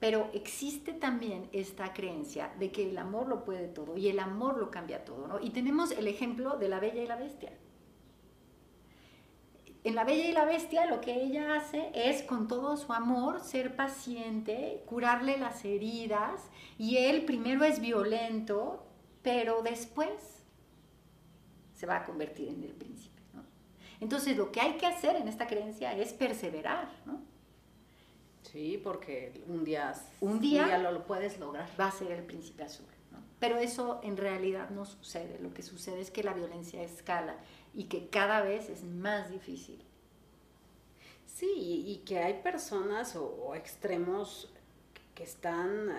Pero existe también esta creencia de que el amor lo puede todo y el amor lo cambia todo. Y tenemos el ejemplo de la bella y la bestia. En la bella y la bestia lo que ella hace es con todo su amor ser paciente, curarle las heridas y él primero es violento, pero después se va a convertir en el príncipe. ¿no? Entonces lo que hay que hacer en esta creencia es perseverar, ¿no? Sí, porque un día, un día, lo, puedes lograr. Va a ser el príncipe azul. ¿no? Pero eso en realidad no sucede. Lo que sucede es que la violencia escala y que cada vez es más difícil. Sí, y, que hay personas o, extremos que están...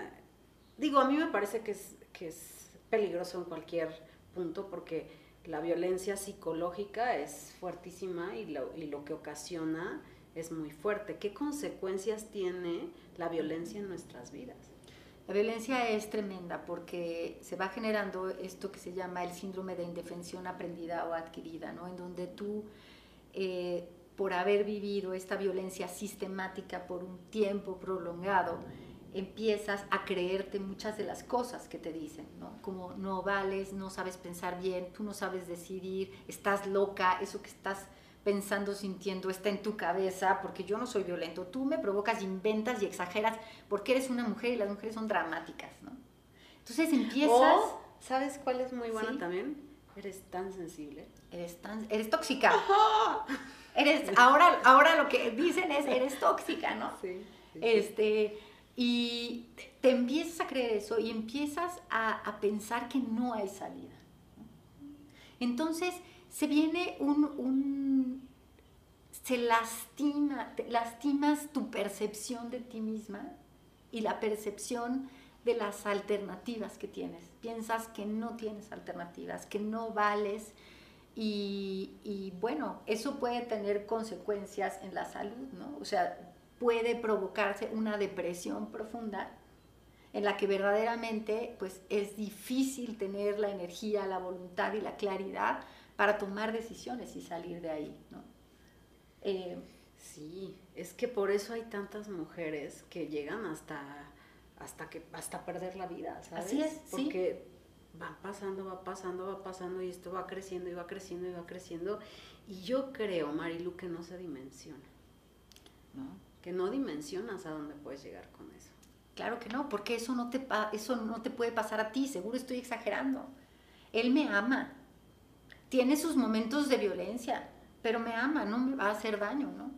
Digo, a mí me parece que es, que es peligroso en cualquier punto porque la violencia psicológica es fuertísima y lo, y lo que ocasiona es muy fuerte. ¿Qué consecuencias tiene la violencia en nuestras vidas? La violencia es tremenda porque se va generando esto que se llama el síndrome de indefensión aprendida o adquirida, ¿no? En donde tú, eh, por haber vivido esta violencia sistemática por un tiempo prolongado, empiezas a creerte muchas de las cosas que te dicen, ¿no? Como no vales, no sabes pensar bien, tú no sabes decidir, estás loca, eso que estás pensando, sintiendo, está en tu cabeza, porque yo no soy violento. Tú me provocas, inventas y exageras porque eres una mujer y las mujeres son dramáticas, ¿no? Entonces empiezas... ¿Sabes cuál es muy buena también? Eres tan sensible. Eres tan... Eres tóxica. eres... Ahora, ahora lo que dicen es, eres tóxica, ¿no? Sí. Este... Y te empiezas a creer eso y empiezas a, a pensar que no hay salida. Entonces se viene un, un se lastima, lastimas tu percepción de ti misma y la percepción de las alternativas que tienes. Piensas que no tienes alternativas, que no vales y, y, bueno, eso puede tener consecuencias en la salud, ¿no? O sea, puede provocarse una depresión profunda en la que verdaderamente pues es difícil tener la energía, la voluntad y la claridad para tomar decisiones y salir de ahí, ¿no? Eh, sí, es que por eso hay tantas mujeres que llegan hasta, hasta, que, hasta perder la vida, ¿sabes? Así es, Porque va pasando, va pasando, va pasando y esto va creciendo y va creciendo y va creciendo. Y yo creo, Marilu, que no se dimensiona. ¿No? Que no dimensionas a dónde puedes llegar con eso. Claro que no, porque eso no te, eso no te puede pasar a ti, seguro estoy exagerando. Él me ama, tiene sus momentos de violencia, pero me ama, no me va a hacer daño, ¿no?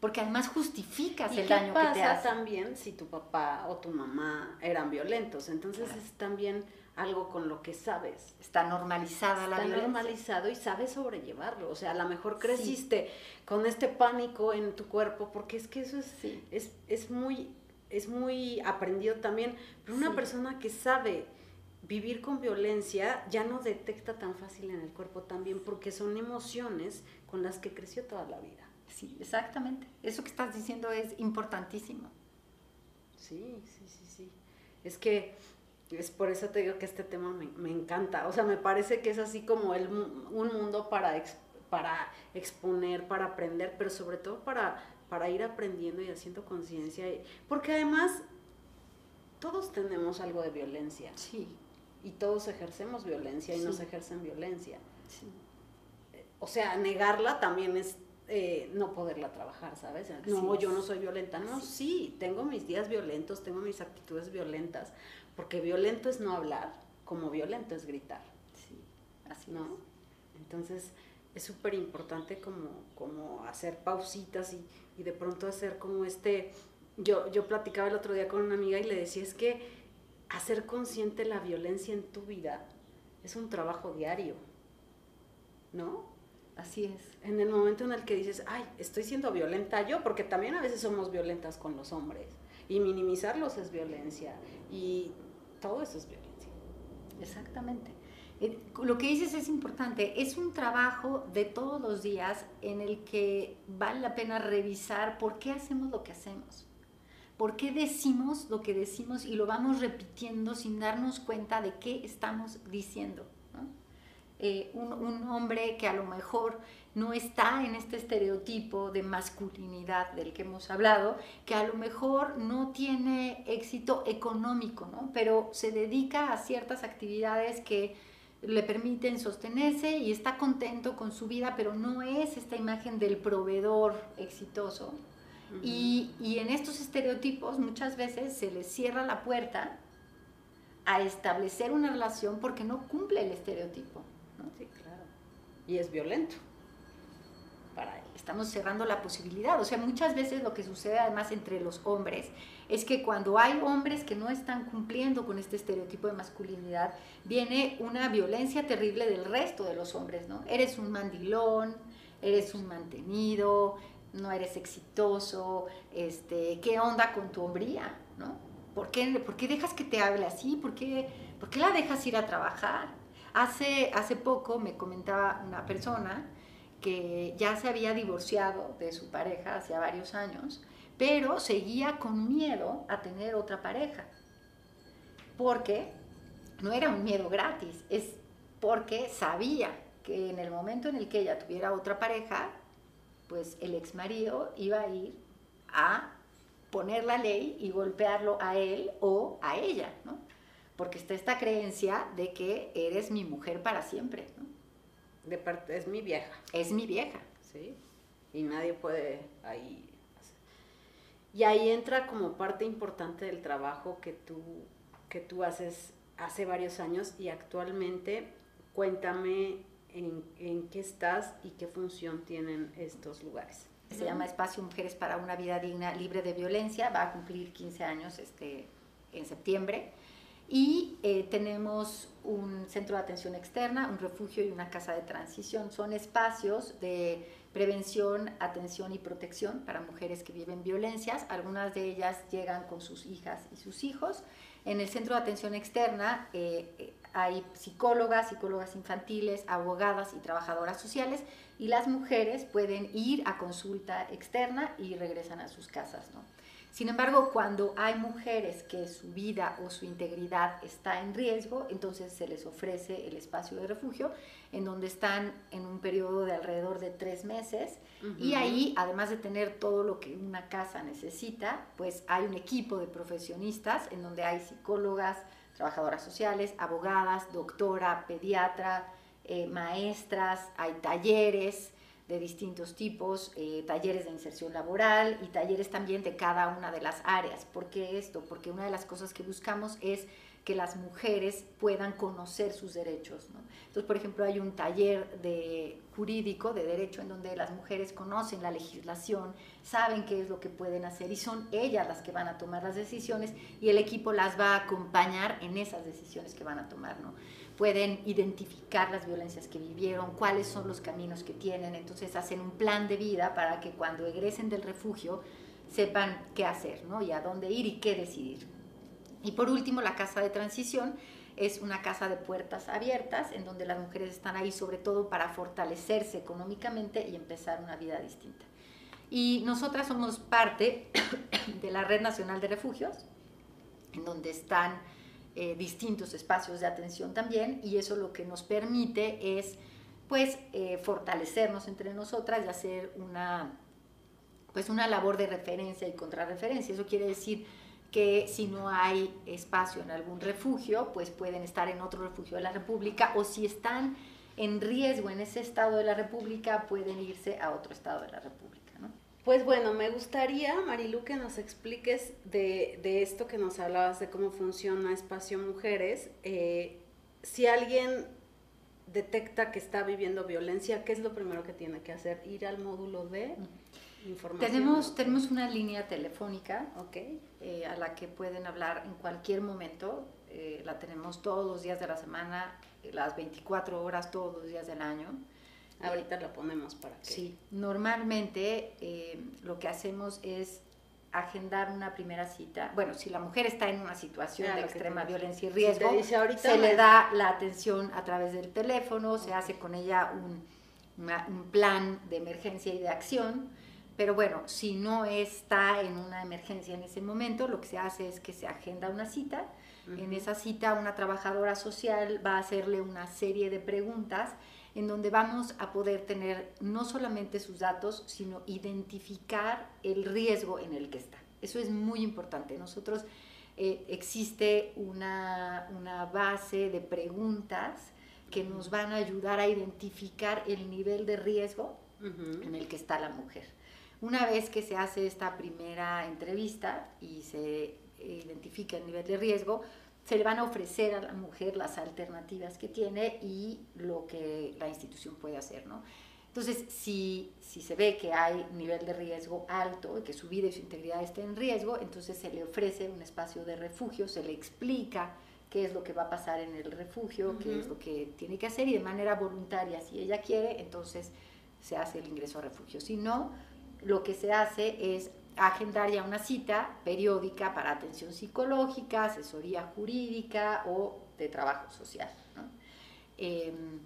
Porque además justificas el daño que te hace. también si tu papá o tu mamá eran violentos? Entonces es también algo con lo que sabes. Está normalizada la violencia. Está normalizado y sabes sobrellevarlo. O sea, a lo mejor creciste con este pánico en tu cuerpo, porque es que eso es, es, es muy es muy aprendido también, pero una persona que sabe vivir con violencia ya no detecta tan fácil en el cuerpo también porque son emociones con las que creció toda la vida. Sí, exactamente. Eso que estás diciendo es importantísimo. Sí, sí, sí, sí. Es que es por eso te digo que este tema me, me encanta. O sea, me parece que es así como el, un mundo para, para exponer, para aprender, pero sobre todo para para ir aprendiendo y haciendo conciencia. Porque además, todos tenemos algo de violencia. Sí. Y todos ejercemos violencia y nos ejercen violencia. Sí. O sea, negarla también es eh, no poderla trabajar, ¿sabes? No, yo no soy violenta. No, sí. tengo mis días violentos, tengo mis actitudes violentas, porque violento es no hablar, como violento es gritar. Sí, así ¿no? Entonces, es súper importante como, como hacer pausitas y, y de pronto hacer como este, yo, yo platicaba el otro día con una amiga y le decía, es que hacer consciente la violencia en tu vida es un trabajo diario, ¿no? Así es. En el momento en el que dices, ay, estoy siendo violenta yo, porque también a veces somos violentas con los hombres, y minimizarlos es violencia, y todo eso es violencia. Exactamente. Eh, lo que dices es importante, es un trabajo de todos los días en el que vale la pena revisar por qué hacemos lo que hacemos, por qué decimos lo que decimos y lo vamos repitiendo sin darnos cuenta de qué estamos diciendo. Eh, un, un, hombre que a lo mejor no está en este estereotipo de masculinidad del que hemos hablado, que a lo mejor no tiene éxito económico, ¿no? pero se dedica a ciertas actividades que le permiten sostenerse y está contento con su vida, pero no es esta imagen del proveedor exitoso. Y, y, en estos estereotipos muchas veces se les cierra la puerta a establecer una relación porque no cumple el estereotipo. ¿no? Sí, claro. Y es violento para él. Estamos cerrando la posibilidad. O sea, muchas veces lo que sucede además entre los hombres es que cuando hay hombres que no están cumpliendo con este estereotipo de masculinidad, viene una violencia terrible del resto de los hombres, ¿no? Eres un mandilón, eres un mantenido, no eres exitoso, este, ¿qué onda con tu hombría, ¿no? ¿Por qué, ¿Por qué dejas que te hable así? ¿Por qué, ¿Por qué la dejas ir a trabajar? Hace, hace poco me comentaba una persona que ya se había divorciado de su pareja hace varios años pero seguía con miedo a tener otra pareja, porque no era un miedo gratis, es porque sabía que en el momento en el que ella tuviera otra pareja, pues el ex marido iba a ir a poner la ley y golpearlo a él o a ella, ¿no? Porque está esta creencia de que eres mi mujer para siempre, ¿no? De parte, es mi vieja. Es mi vieja. Sí. Y nadie puede ahí y ahí entra como parte importante del trabajo que tú, que tú haces hace varios años y actualmente cuéntame en, en qué estás y qué función tienen estos lugares. Se llama Espacio Mujeres para una Vida Digna, Libre de Violencia, va a cumplir 15 años este, en septiembre Y eh, tenemos un centro de atención externa, un refugio y una casa de transición. Son espacios de prevención, atención y protección para mujeres que viven violencias. Algunas de ellas llegan con sus hijas y sus hijos. En el centro de atención externa eh, eh, hay psicólogas, psicólogas infantiles, abogadas y trabajadoras sociales y las mujeres pueden ir a consulta externa y regresan a sus casas. ¿no? Sin embargo, cuando hay mujeres que su vida o su integridad está en riesgo, entonces se les ofrece el espacio de refugio, en donde están en un periodo de alrededor de tres meses. Y ahí, además de tener todo lo que una casa necesita, pues hay un equipo de profesionistas en donde hay psicólogas, trabajadoras sociales, abogadas, doctora, pediatra, eh, maestras, hay talleres de distintos tipos, eh, talleres de inserción laboral y talleres también de cada una de las áreas. ¿Por qué esto? Porque una de las cosas que buscamos es que las mujeres puedan conocer sus derechos. Entonces, por ejemplo, hay un taller de jurídico, de derecho, en donde las mujeres conocen la legislación, saben qué es lo que pueden hacer y son ellas las que van a tomar las decisiones y el equipo las va a acompañar en esas decisiones que van a tomar. pueden identificar las violencias que vivieron, cuáles son los caminos que tienen, entonces hacen un plan de vida para que cuando egresen del refugio sepan qué hacer, ¿no? Y a dónde ir y qué decidir. Y por último, la casa de transición es una casa de puertas abiertas en donde las mujeres están ahí sobre todo para fortalecerse económicamente y empezar una vida distinta. Y nosotras somos parte de la Red Nacional de Refugios, en donde están eh, distintos espacios de atención también y eso lo que nos permite es pues eh, fortalecernos entre nosotras y hacer una pues una labor de referencia y contrarreferencia. Eso quiere decir que si no hay espacio en algún refugio, pues pueden estar en otro refugio de la República o si están en riesgo en ese estado de la República, pueden irse a otro estado de la República. Pues bueno, me gustaría, Marilu, que nos expliques de, de esto que nos hablabas de cómo funciona Espacio Mujeres. Eh, si alguien detecta que está viviendo violencia, ¿qué es lo primero que tiene que hacer? Ir al módulo de información. Tenemos, tenemos una línea telefónica okay. Eh, a la que pueden hablar en cualquier momento. Eh, la tenemos todos los días de la semana, las 24 horas, todos los días del año. Ahorita la ponemos para que... Sí, normalmente eh, lo que hacemos es agendar una primera cita. Bueno, si la mujer está en una situación de extrema violencia y riesgo, se le da la atención a través del teléfono, se hace con ella un, un, plan de emergencia y de acción. Pero bueno, si no está en una emergencia en ese momento, lo que se hace es que se agenda una cita. En esa cita, una trabajadora social va a hacerle una serie de preguntas en donde vamos a poder tener no solamente sus datos, sino identificar el riesgo en el que está. Eso es muy importante. Nosotros eh, existe una, base de preguntas que nos van a ayudar a identificar el nivel de riesgo en el que está la mujer. Una vez que se hace esta primera entrevista y se identifica el nivel de riesgo, se le van a ofrecer a la mujer las alternativas que tiene y lo que la institución puede hacer, ¿no? Entonces, si, si se ve que hay nivel de riesgo alto, que su vida y su integridad estén en riesgo, entonces se le ofrece un espacio de refugio, se le explica qué es lo que va a pasar en el refugio, qué es lo que tiene que hacer y de manera voluntaria, si ella quiere, entonces se hace el ingreso a refugio. Si no, lo que se hace es agendar ya una cita periódica para atención psicológica, asesoría jurídica o de trabajo social. Em,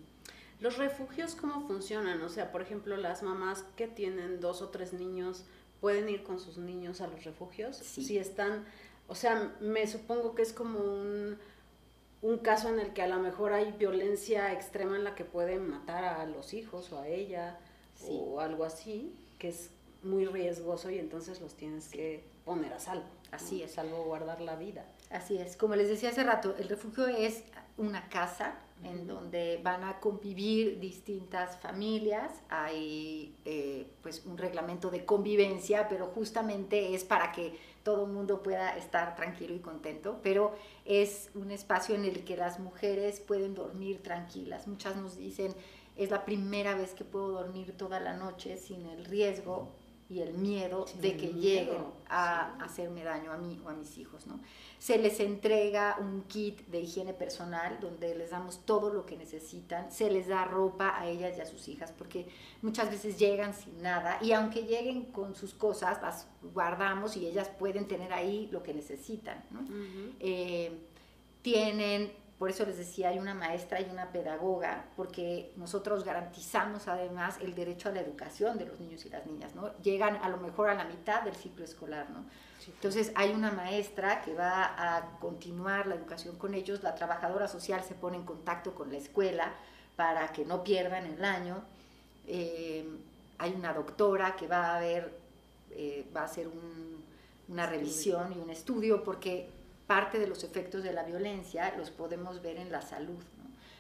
¿Los refugios cómo funcionan? O sea, por ejemplo, las mamás que tienen dos o tres niños, ¿pueden ir con sus niños a los refugios? Si están, o sea, me supongo que es como un, un caso en el que a lo mejor hay violencia extrema en la que pueden matar a los hijos o a ella o algo así, que es muy riesgoso y entonces los tienes que poner a salvo. Así es. Salvo guardar la vida. Así es. Como les decía hace rato, el refugio es una casa en donde van a convivir distintas familias. Hay eh, pues un reglamento de convivencia, pero justamente es para que todo el mundo pueda estar tranquilo y contento. Pero es un espacio en el que las mujeres pueden dormir tranquilas. Muchas nos dicen, es la primera vez que puedo dormir toda la noche sin el riesgo y el miedo de que lleguen a hacerme daño a mí o a mis hijos, ¿no? Se les entrega un kit de higiene personal donde les damos todo lo que necesitan, se les da ropa a ellas y a sus hijas, porque muchas veces llegan sin nada y aunque lleguen con sus cosas, las guardamos y ellas pueden tener ahí lo que necesitan, ¿no? Eh, tienen por eso les decía, hay una maestra y una pedagoga, porque nosotros garantizamos además el derecho a la educación de los niños y las niñas, ¿no? Llegan a lo mejor a la mitad del ciclo escolar, ¿no? Entonces hay una maestra que va a continuar la educación con ellos, la trabajadora social se pone en contacto con la escuela para que no pierdan el año, eh, hay una doctora que va a ver, eh, va a hacer una revisión y un estudio, porque parte de los efectos de la violencia los podemos ver en la salud.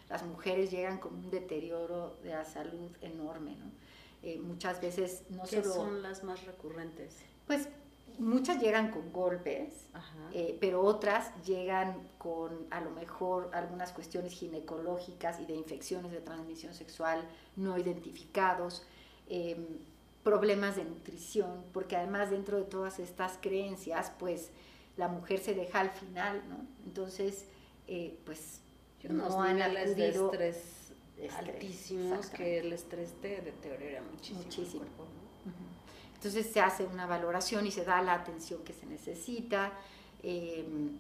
Las mujeres llegan con un deterioro de la salud enorme. Eh, muchas veces no ¿Qué son las más recurrentes? Pues muchas llegan con golpes, eh, pero otras llegan con a lo mejor algunas cuestiones ginecológicas y de infecciones de transmisión sexual no identificados, em, problemas de nutrición, porque además dentro de todas estas creencias, pues la mujer se deja al final, ¿no? Entonces, eh, pues no han acudido... De estrés, altísimos que el estrés te deteriora muchísimo. muchísimo. Entonces se hace una valoración y se da la atención que se necesita. Em,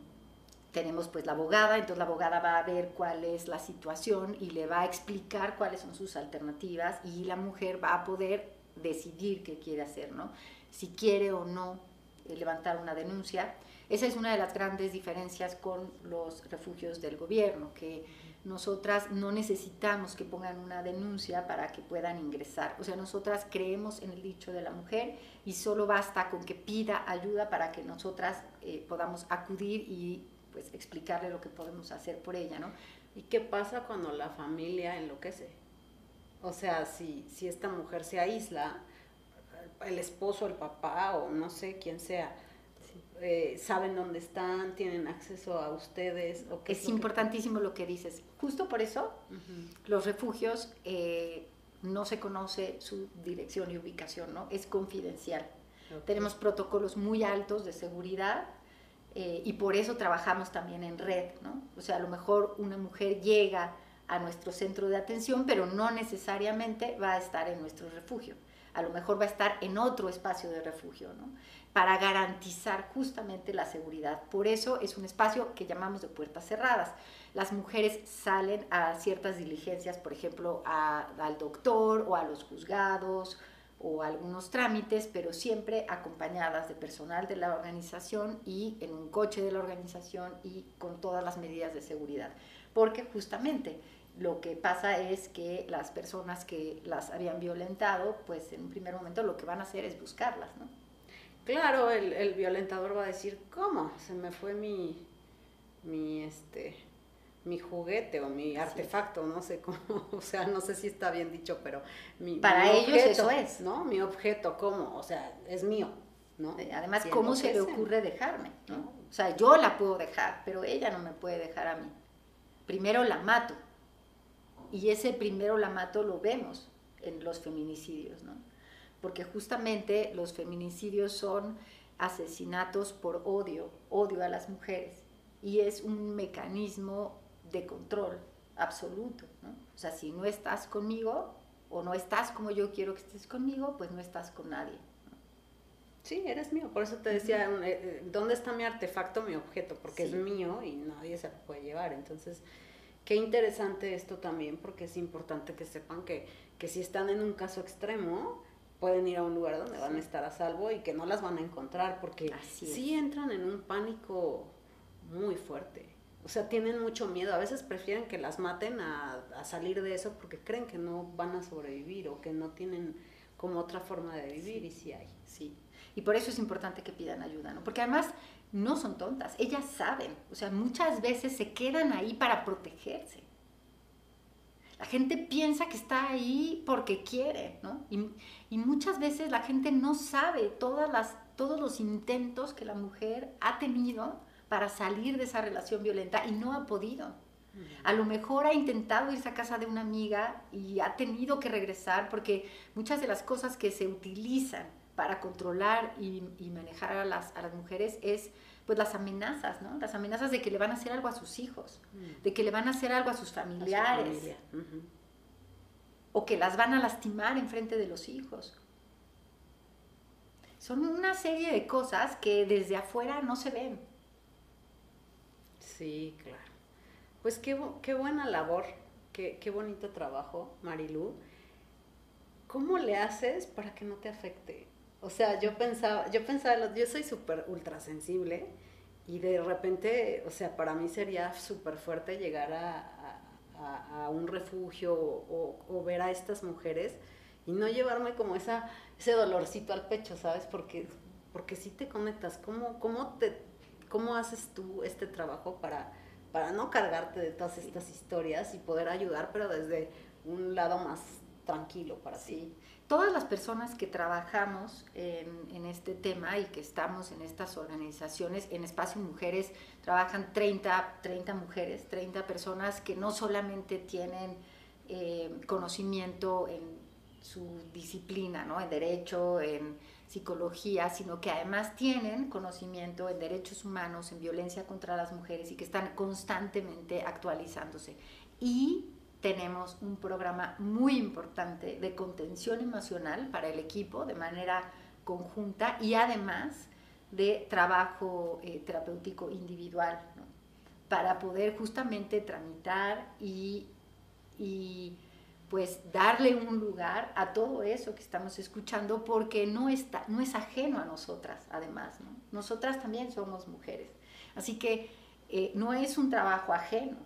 tenemos pues la abogada, entonces la abogada va a ver cuál es la situación y le va a explicar cuáles son sus alternativas y la mujer va a poder decidir qué quiere hacer, ¿no? Si quiere o no eh, levantar una denuncia esa es una de las grandes diferencias con los refugios del gobierno, que nosotras no necesitamos que pongan una denuncia para que puedan ingresar. O sea, nosotras creemos en el dicho de la mujer y solo basta con que pida ayuda para que nosotras eh, podamos acudir y pues explicarle lo que podemos hacer por ella, ¿no? ¿Y qué pasa cuando la familia enloquece? O sea, si, si esta mujer se aísla, el esposo, el papá o no sé quién sea, eh, saben dónde están, tienen acceso a ustedes. ¿o es, importantísimo lo que dices. Justo por eso los refugios eh, no se conoce su dirección y ubicación, ¿no? Es confidencial. Tenemos protocolos muy altos de seguridad eh, y por eso trabajamos también en red, ¿no? O sea, a lo mejor una mujer llega a nuestro centro de atención, pero no necesariamente va a estar en nuestro refugio. A lo mejor va a estar en otro espacio de refugio, ¿no? Para garantizar justamente la seguridad. Por eso es un espacio que llamamos de puertas cerradas. Las mujeres salen a ciertas diligencias, por ejemplo, al doctor o a los juzgados o algunos trámites, pero siempre acompañadas de personal de la organización y en un coche de la organización y con todas las medidas de seguridad. Porque justamente lo que pasa es que las personas que las habían violentado, pues en un primer momento lo que van a hacer es buscarlas, ¿no? Claro, el, violentador va a decir, ¿cómo? Se me fue mi, mi, este, mi juguete o mi artefacto, no sé cómo, o sea, no sé si está bien dicho, pero mi, Para ellos eso es. ¿no? Mi objeto, ¿cómo? O sea, es mío, ¿no? Eh, además, ¿cómo se le ocurre dejarme? ¿no? O sea, yo la puedo dejar, pero ella no me puede dejar a mí. Primero la mato. Y ese primero la mato lo vemos en los feminicidios, ¿no? Porque justamente los feminicidios son asesinatos por odio, odio a las mujeres, y es un mecanismo de control absoluto. ¿no? O sea, si no estás conmigo o no estás como yo quiero que estés conmigo, pues no estás con nadie. Sí, eres mío. Por eso te decía, eh, eh, ¿dónde está mi artefacto, mi objeto? Porque es mío y nadie se lo puede llevar. Entonces, qué interesante esto también, porque es importante que sepan que, que si están en un caso extremo, pueden ir a un lugar donde van a estar a salvo y que no las van a encontrar porque sí entran en un pánico muy fuerte. O sea, tienen mucho miedo. A veces prefieren que las maten a, salir de eso porque creen que no van a sobrevivir o que no tienen como otra forma de vivir y sí hay. Sí. Y por eso es importante que pidan ayuda, ¿no? Porque además no son tontas, ellas saben. O sea, muchas veces se quedan ahí para protegerse. La gente piensa que está ahí porque quiere, ¿no? Y, muchas veces la gente no sabe todas las, todos los intentos que la mujer ha tenido para salir de esa relación violenta y no ha podido. A lo mejor ha intentado irse a casa de una amiga y ha tenido que regresar porque muchas de las cosas que se utilizan para controlar y, manejar a las, a las mujeres es pues las amenazas, ¿no? Las amenazas de que le van a hacer algo a sus hijos, mm. de que le van a hacer algo a sus familiares, o que las van a lastimar en frente de los hijos. Son una serie de cosas que desde afuera no se ven. Sí, claro. Pues qué, qué buena labor, qué, qué bonito trabajo, Marilu. ¿Cómo le haces para que no te afecte? O sea, yo pensaba, yo pensaba, yo soy súper ultra sensible y de repente, o sea, para mí sería súper fuerte llegar a, un refugio o, ver a estas mujeres y no llevarme como esa, ese dolorcito al pecho, ¿sabes? Porque, porque sí te conectas. ¿Cómo, cómo, te, ¿Cómo haces tú este trabajo para, para no cargarte de todas estas historias y poder ayudar, pero desde un lado más tranquilo para sí. ti? todas las personas que trabajamos en, este tema y que estamos en estas organizaciones, en Espacio Mujeres, trabajan 30, 30 mujeres, 30 personas que no solamente tienen eh, conocimiento en su disciplina, ¿no? en derecho, en psicología, sino que además tienen conocimiento en derechos humanos, en violencia contra las mujeres y que están constantemente actualizándose. Y tenemos un programa muy importante de contención emocional para el equipo de manera conjunta y además de trabajo eh, terapéutico individual para poder justamente tramitar y, y, pues darle un lugar a todo eso que estamos escuchando porque no, está, no es ajeno a nosotras además. Nosotras también somos mujeres. Así que eh, no es un trabajo ajeno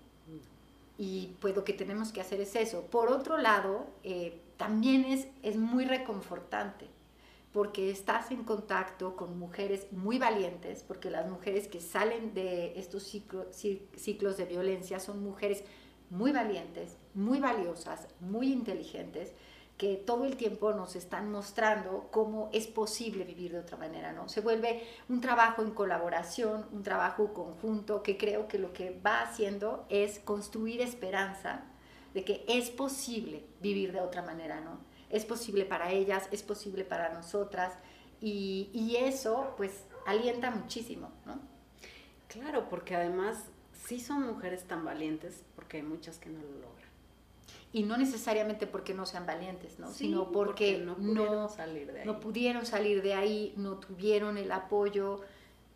y pues lo que tenemos que hacer es eso. Por otro lado, eh, también es, es muy reconfortante porque estás en contacto con mujeres muy valientes, porque las mujeres que salen de estos ciclos de violencia son mujeres muy valientes, muy valiosas, muy inteligentes, que todo el tiempo nos están mostrando cómo es posible vivir de otra manera, ¿no? Se vuelve un trabajo en colaboración, un trabajo conjunto, que creo que lo que va haciendo es construir esperanza de que es posible vivir de otra manera, ¿no? Es posible para ellas, es posible para nosotras, y, y eso, pues, alienta muchísimo, ¿no? Claro, porque además sí son mujeres tan valientes, porque hay muchas que no lo logran y no necesariamente porque no sean valientes, ¿no? sino porque, no, pudieron salir de ahí. no pudieron salir de ahí, no tuvieron el apoyo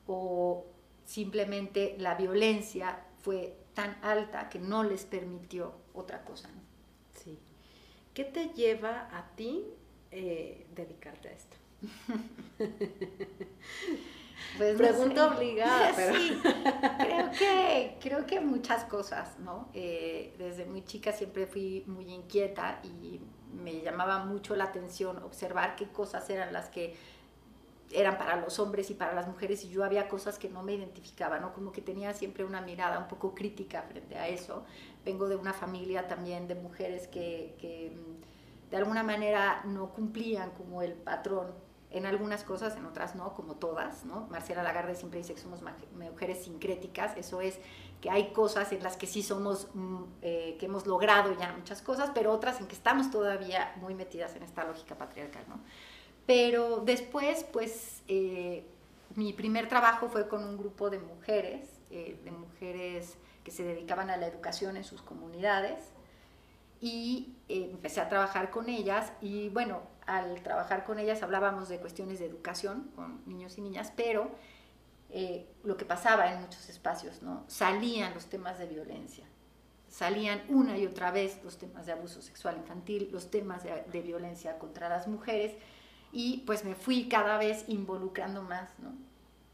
o simplemente la violencia fue tan alta que no les permitió otra cosa. ¿no? Sí. ¿Qué te lleva a ti eh, dedicarte a esto? Pues Pregunta obligada, pero... Sí, creo que, creo que muchas cosas, ¿no? Eh, desde muy chica siempre fui muy inquieta y me llamaba mucho la atención observar qué cosas eran las que eran para los hombres y para las mujeres y yo había cosas que no me identificaba, ¿no? Como que tenía siempre una mirada un poco crítica frente a eso. Vengo de una familia también de mujeres que, que mm, de alguna manera no cumplían como el patrón en algunas cosas, en otras no, como todas, ¿no? Marcela Lagarde siempre dice que somos mujeres sincréticas, eso es que hay cosas en las que sí somos, mm, eh, que hemos logrado ya muchas cosas, pero otras en que estamos todavía muy metidas en esta lógica patriarcal, ¿no? Pero después, pues, eh, mi primer trabajo fue con un grupo de mujeres, eh, de mujeres que se dedicaban a la educación en sus comunidades, y empecé a trabajar con ellas y bueno, al trabajar con ellas hablábamos de cuestiones de educación con niños y niñas, pero eh, lo que pasaba en muchos espacios, ¿no? Salían los temas de violencia, salían una y otra vez los temas de abuso sexual infantil, los temas de, violencia contra las mujeres, y pues me fui cada vez involucrando más, ¿no?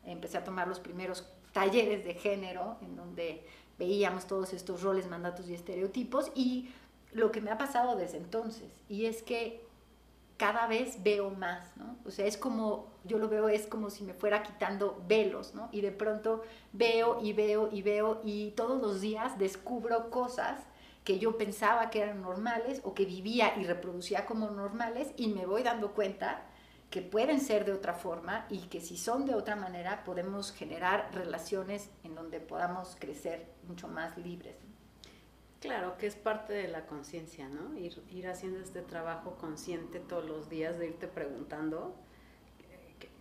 Empecé a tomar los primeros talleres de género, en donde veíamos todos estos roles, mandatos y estereotipos, y lo que me ha pasado desde entonces, y es que cada vez veo más, ¿no? O sea, es como, yo lo veo, es como si me fuera quitando velos, ¿no? Y de pronto veo y veo y veo y todos los días descubro cosas que yo pensaba que eran normales o que vivía y reproducía como normales y me voy dando cuenta que pueden ser de otra forma y que si son de otra manera podemos generar relaciones en donde podamos crecer mucho más libres. Claro, que es parte de la conciencia, ¿no? Ir, ir haciendo este trabajo consciente todos los días, de irte preguntando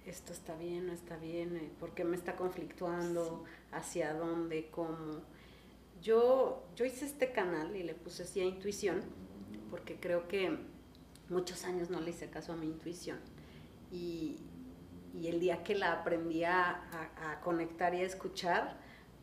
esto está bien, no está bien, eh, por qué me está conflictuando, hacia dónde, cómo. Yo, yo hice este canal y le puse así a intuición, porque creo que muchos años no le hice caso a mi intuición. Y, y el día que la aprendí a, a, conectar y a escuchar,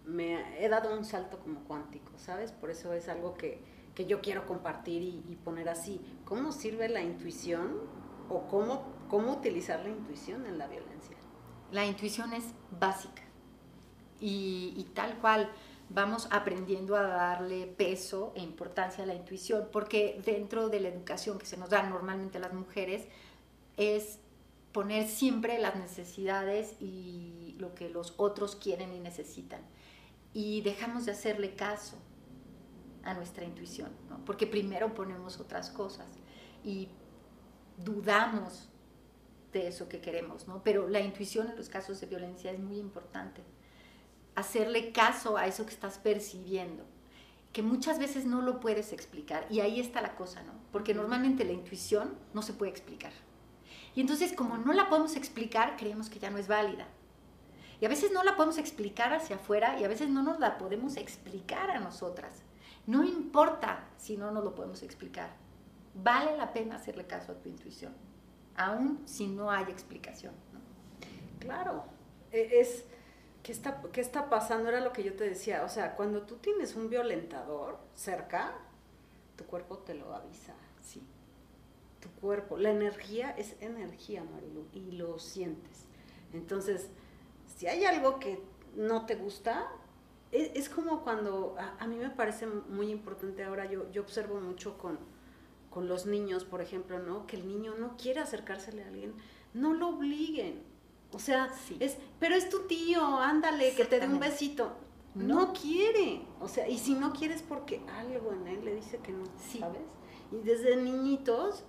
me he dado un salto como cuántico, ¿sabes? Por eso es algo que, que yo quiero compartir y, y, poner así. ¿Cómo sirve la intuición o cómo, cómo utilizar la intuición en la violencia? La intuición es básica y, y tal cual vamos aprendiendo a darle peso e importancia a la intuición, porque dentro de la educación que se nos da normalmente a las mujeres es poner siempre las necesidades y lo que los otros quieren y necesitan. Y dejamos de hacerle caso a nuestra intuición, porque primero ponemos otras cosas y dudamos de eso que queremos, ¿no? pero la intuición en los casos de violencia es muy importante hacerle caso a eso que estás percibiendo, que muchas veces no lo puedes explicar. Y ahí está la cosa, ¿no? Porque normalmente la intuición no se puede explicar. Y entonces como no la podemos explicar, creemos que ya no es válida. Y a veces no la podemos explicar hacia afuera y a veces no nos la podemos explicar a nosotras. No importa si no nos lo podemos explicar. Vale la pena hacerle caso a tu intuición, aun si no hay explicación. Claro, e-, es, ¿qué está, ¿qué está pasando? Era lo que yo te decía. O sea, cuando tú tienes un violentador cerca, tu cuerpo te lo avisa. Sí. Tu cuerpo, la energía es energía, Marilu, y lo sientes. Entonces, si hay algo que no te gusta, es, es como cuando, a, a, mí me parece muy importante ahora, yo, yo observo mucho con, con los niños, por ejemplo, ¿no? Que el niño no quiere acercársele a alguien, no lo obliguen o sea, es, pero es tu tío, ándale, que te dé un besito. No. quiere. O sea, y si no quieres porque algo en él le dice que no, ¿sabes? Y desde niñitos,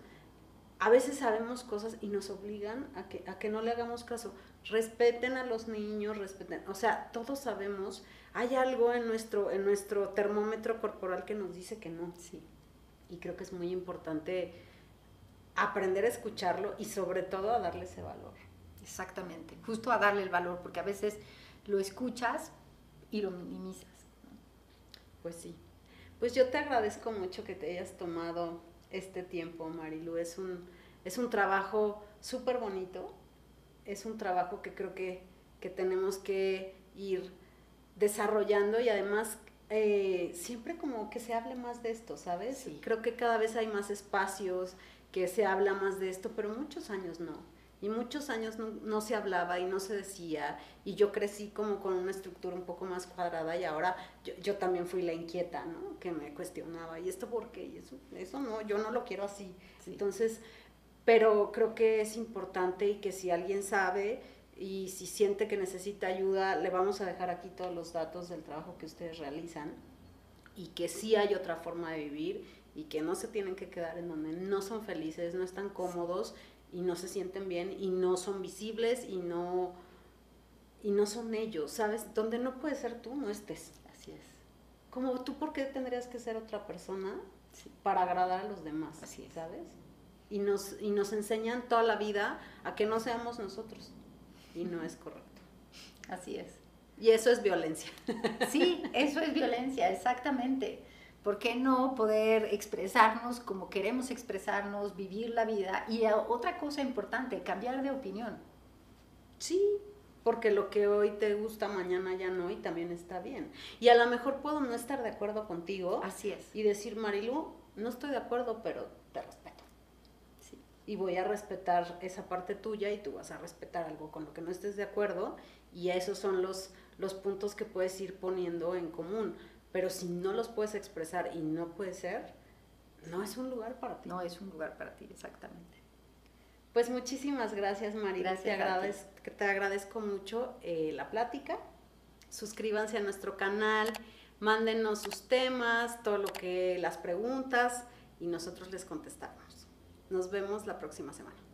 a veces sabemos cosas y nos obligan a que, a que no le hagamos caso. Respeten a los niños, respeten. O sea, todos sabemos, hay algo en nuestro, en nuestro termómetro corporal que nos dice que no. Sí. Y creo que es muy importante aprender a escucharlo y sobre todo a darle ese valor. Exactamente, justo a darle el valor, porque a veces lo escuchas y lo minimizas. Pues sí. Pues yo te agradezco mucho que te hayas tomado este tiempo, Marilu. Es un, es un trabajo súper bonito. Es un trabajo que creo que, que tenemos que ir desarrollando y además eh, siempre como que se hable más de esto, ¿sabes? Sí. Creo que cada vez hay más espacios que se habla más de esto, pero muchos años no. Y muchos años no, no, se hablaba y no se decía, y yo crecí como con una estructura un poco más cuadrada y ahora yo, yo también fui la inquieta, ¿no? Que me cuestionaba, ¿y esto por qué? Y eso, eso no, yo no lo quiero así. Sí. Entonces, pero creo que es importante y que si alguien sabe y si siente que necesita ayuda, le vamos a dejar aquí todos los datos del trabajo que ustedes realizan y que sí hay otra forma de vivir y que no se tienen que quedar en donde no son felices, no están cómodos y no se sienten bien y no son visibles y no y no son ellos, ¿sabes? Donde no puedes ser tú, no estés. Así es. Como tú, ¿por qué tendrías que ser otra persona Sí. para agradar a los demás? Así es. ¿Sabes? Y nos, y nos enseñan toda la vida a que no seamos nosotros. Y no es correcto. Así es. Y eso es violencia. Sí, eso es violencia, exactamente. ¿Por qué no poder expresarnos como queremos expresarnos, vivir la vida? Y a- otra cosa importante, cambiar de opinión. Sí, porque lo que hoy te gusta, mañana ya no, y también está bien. Y a lo mejor puedo no estar de acuerdo contigo Así es. y decir, Marilu, no estoy de acuerdo, pero te respeto. Sí. Y voy a respetar esa parte tuya y tú vas a respetar algo con lo que no estés de acuerdo. Y esos son los, los puntos que puedes ir poniendo en común. Pero si no los puedes expresar y no puede ser, no es un lugar para ti. No es un lugar para ti, exactamente. Pues muchísimas gracias, Marilu. Gracias te, a ti. agradezco, te agradezco mucho eh, la plática. Suscríbanse a nuestro canal, mándenos sus temas, todo lo que las preguntas y nosotros les contestamos. Nos vemos la próxima semana.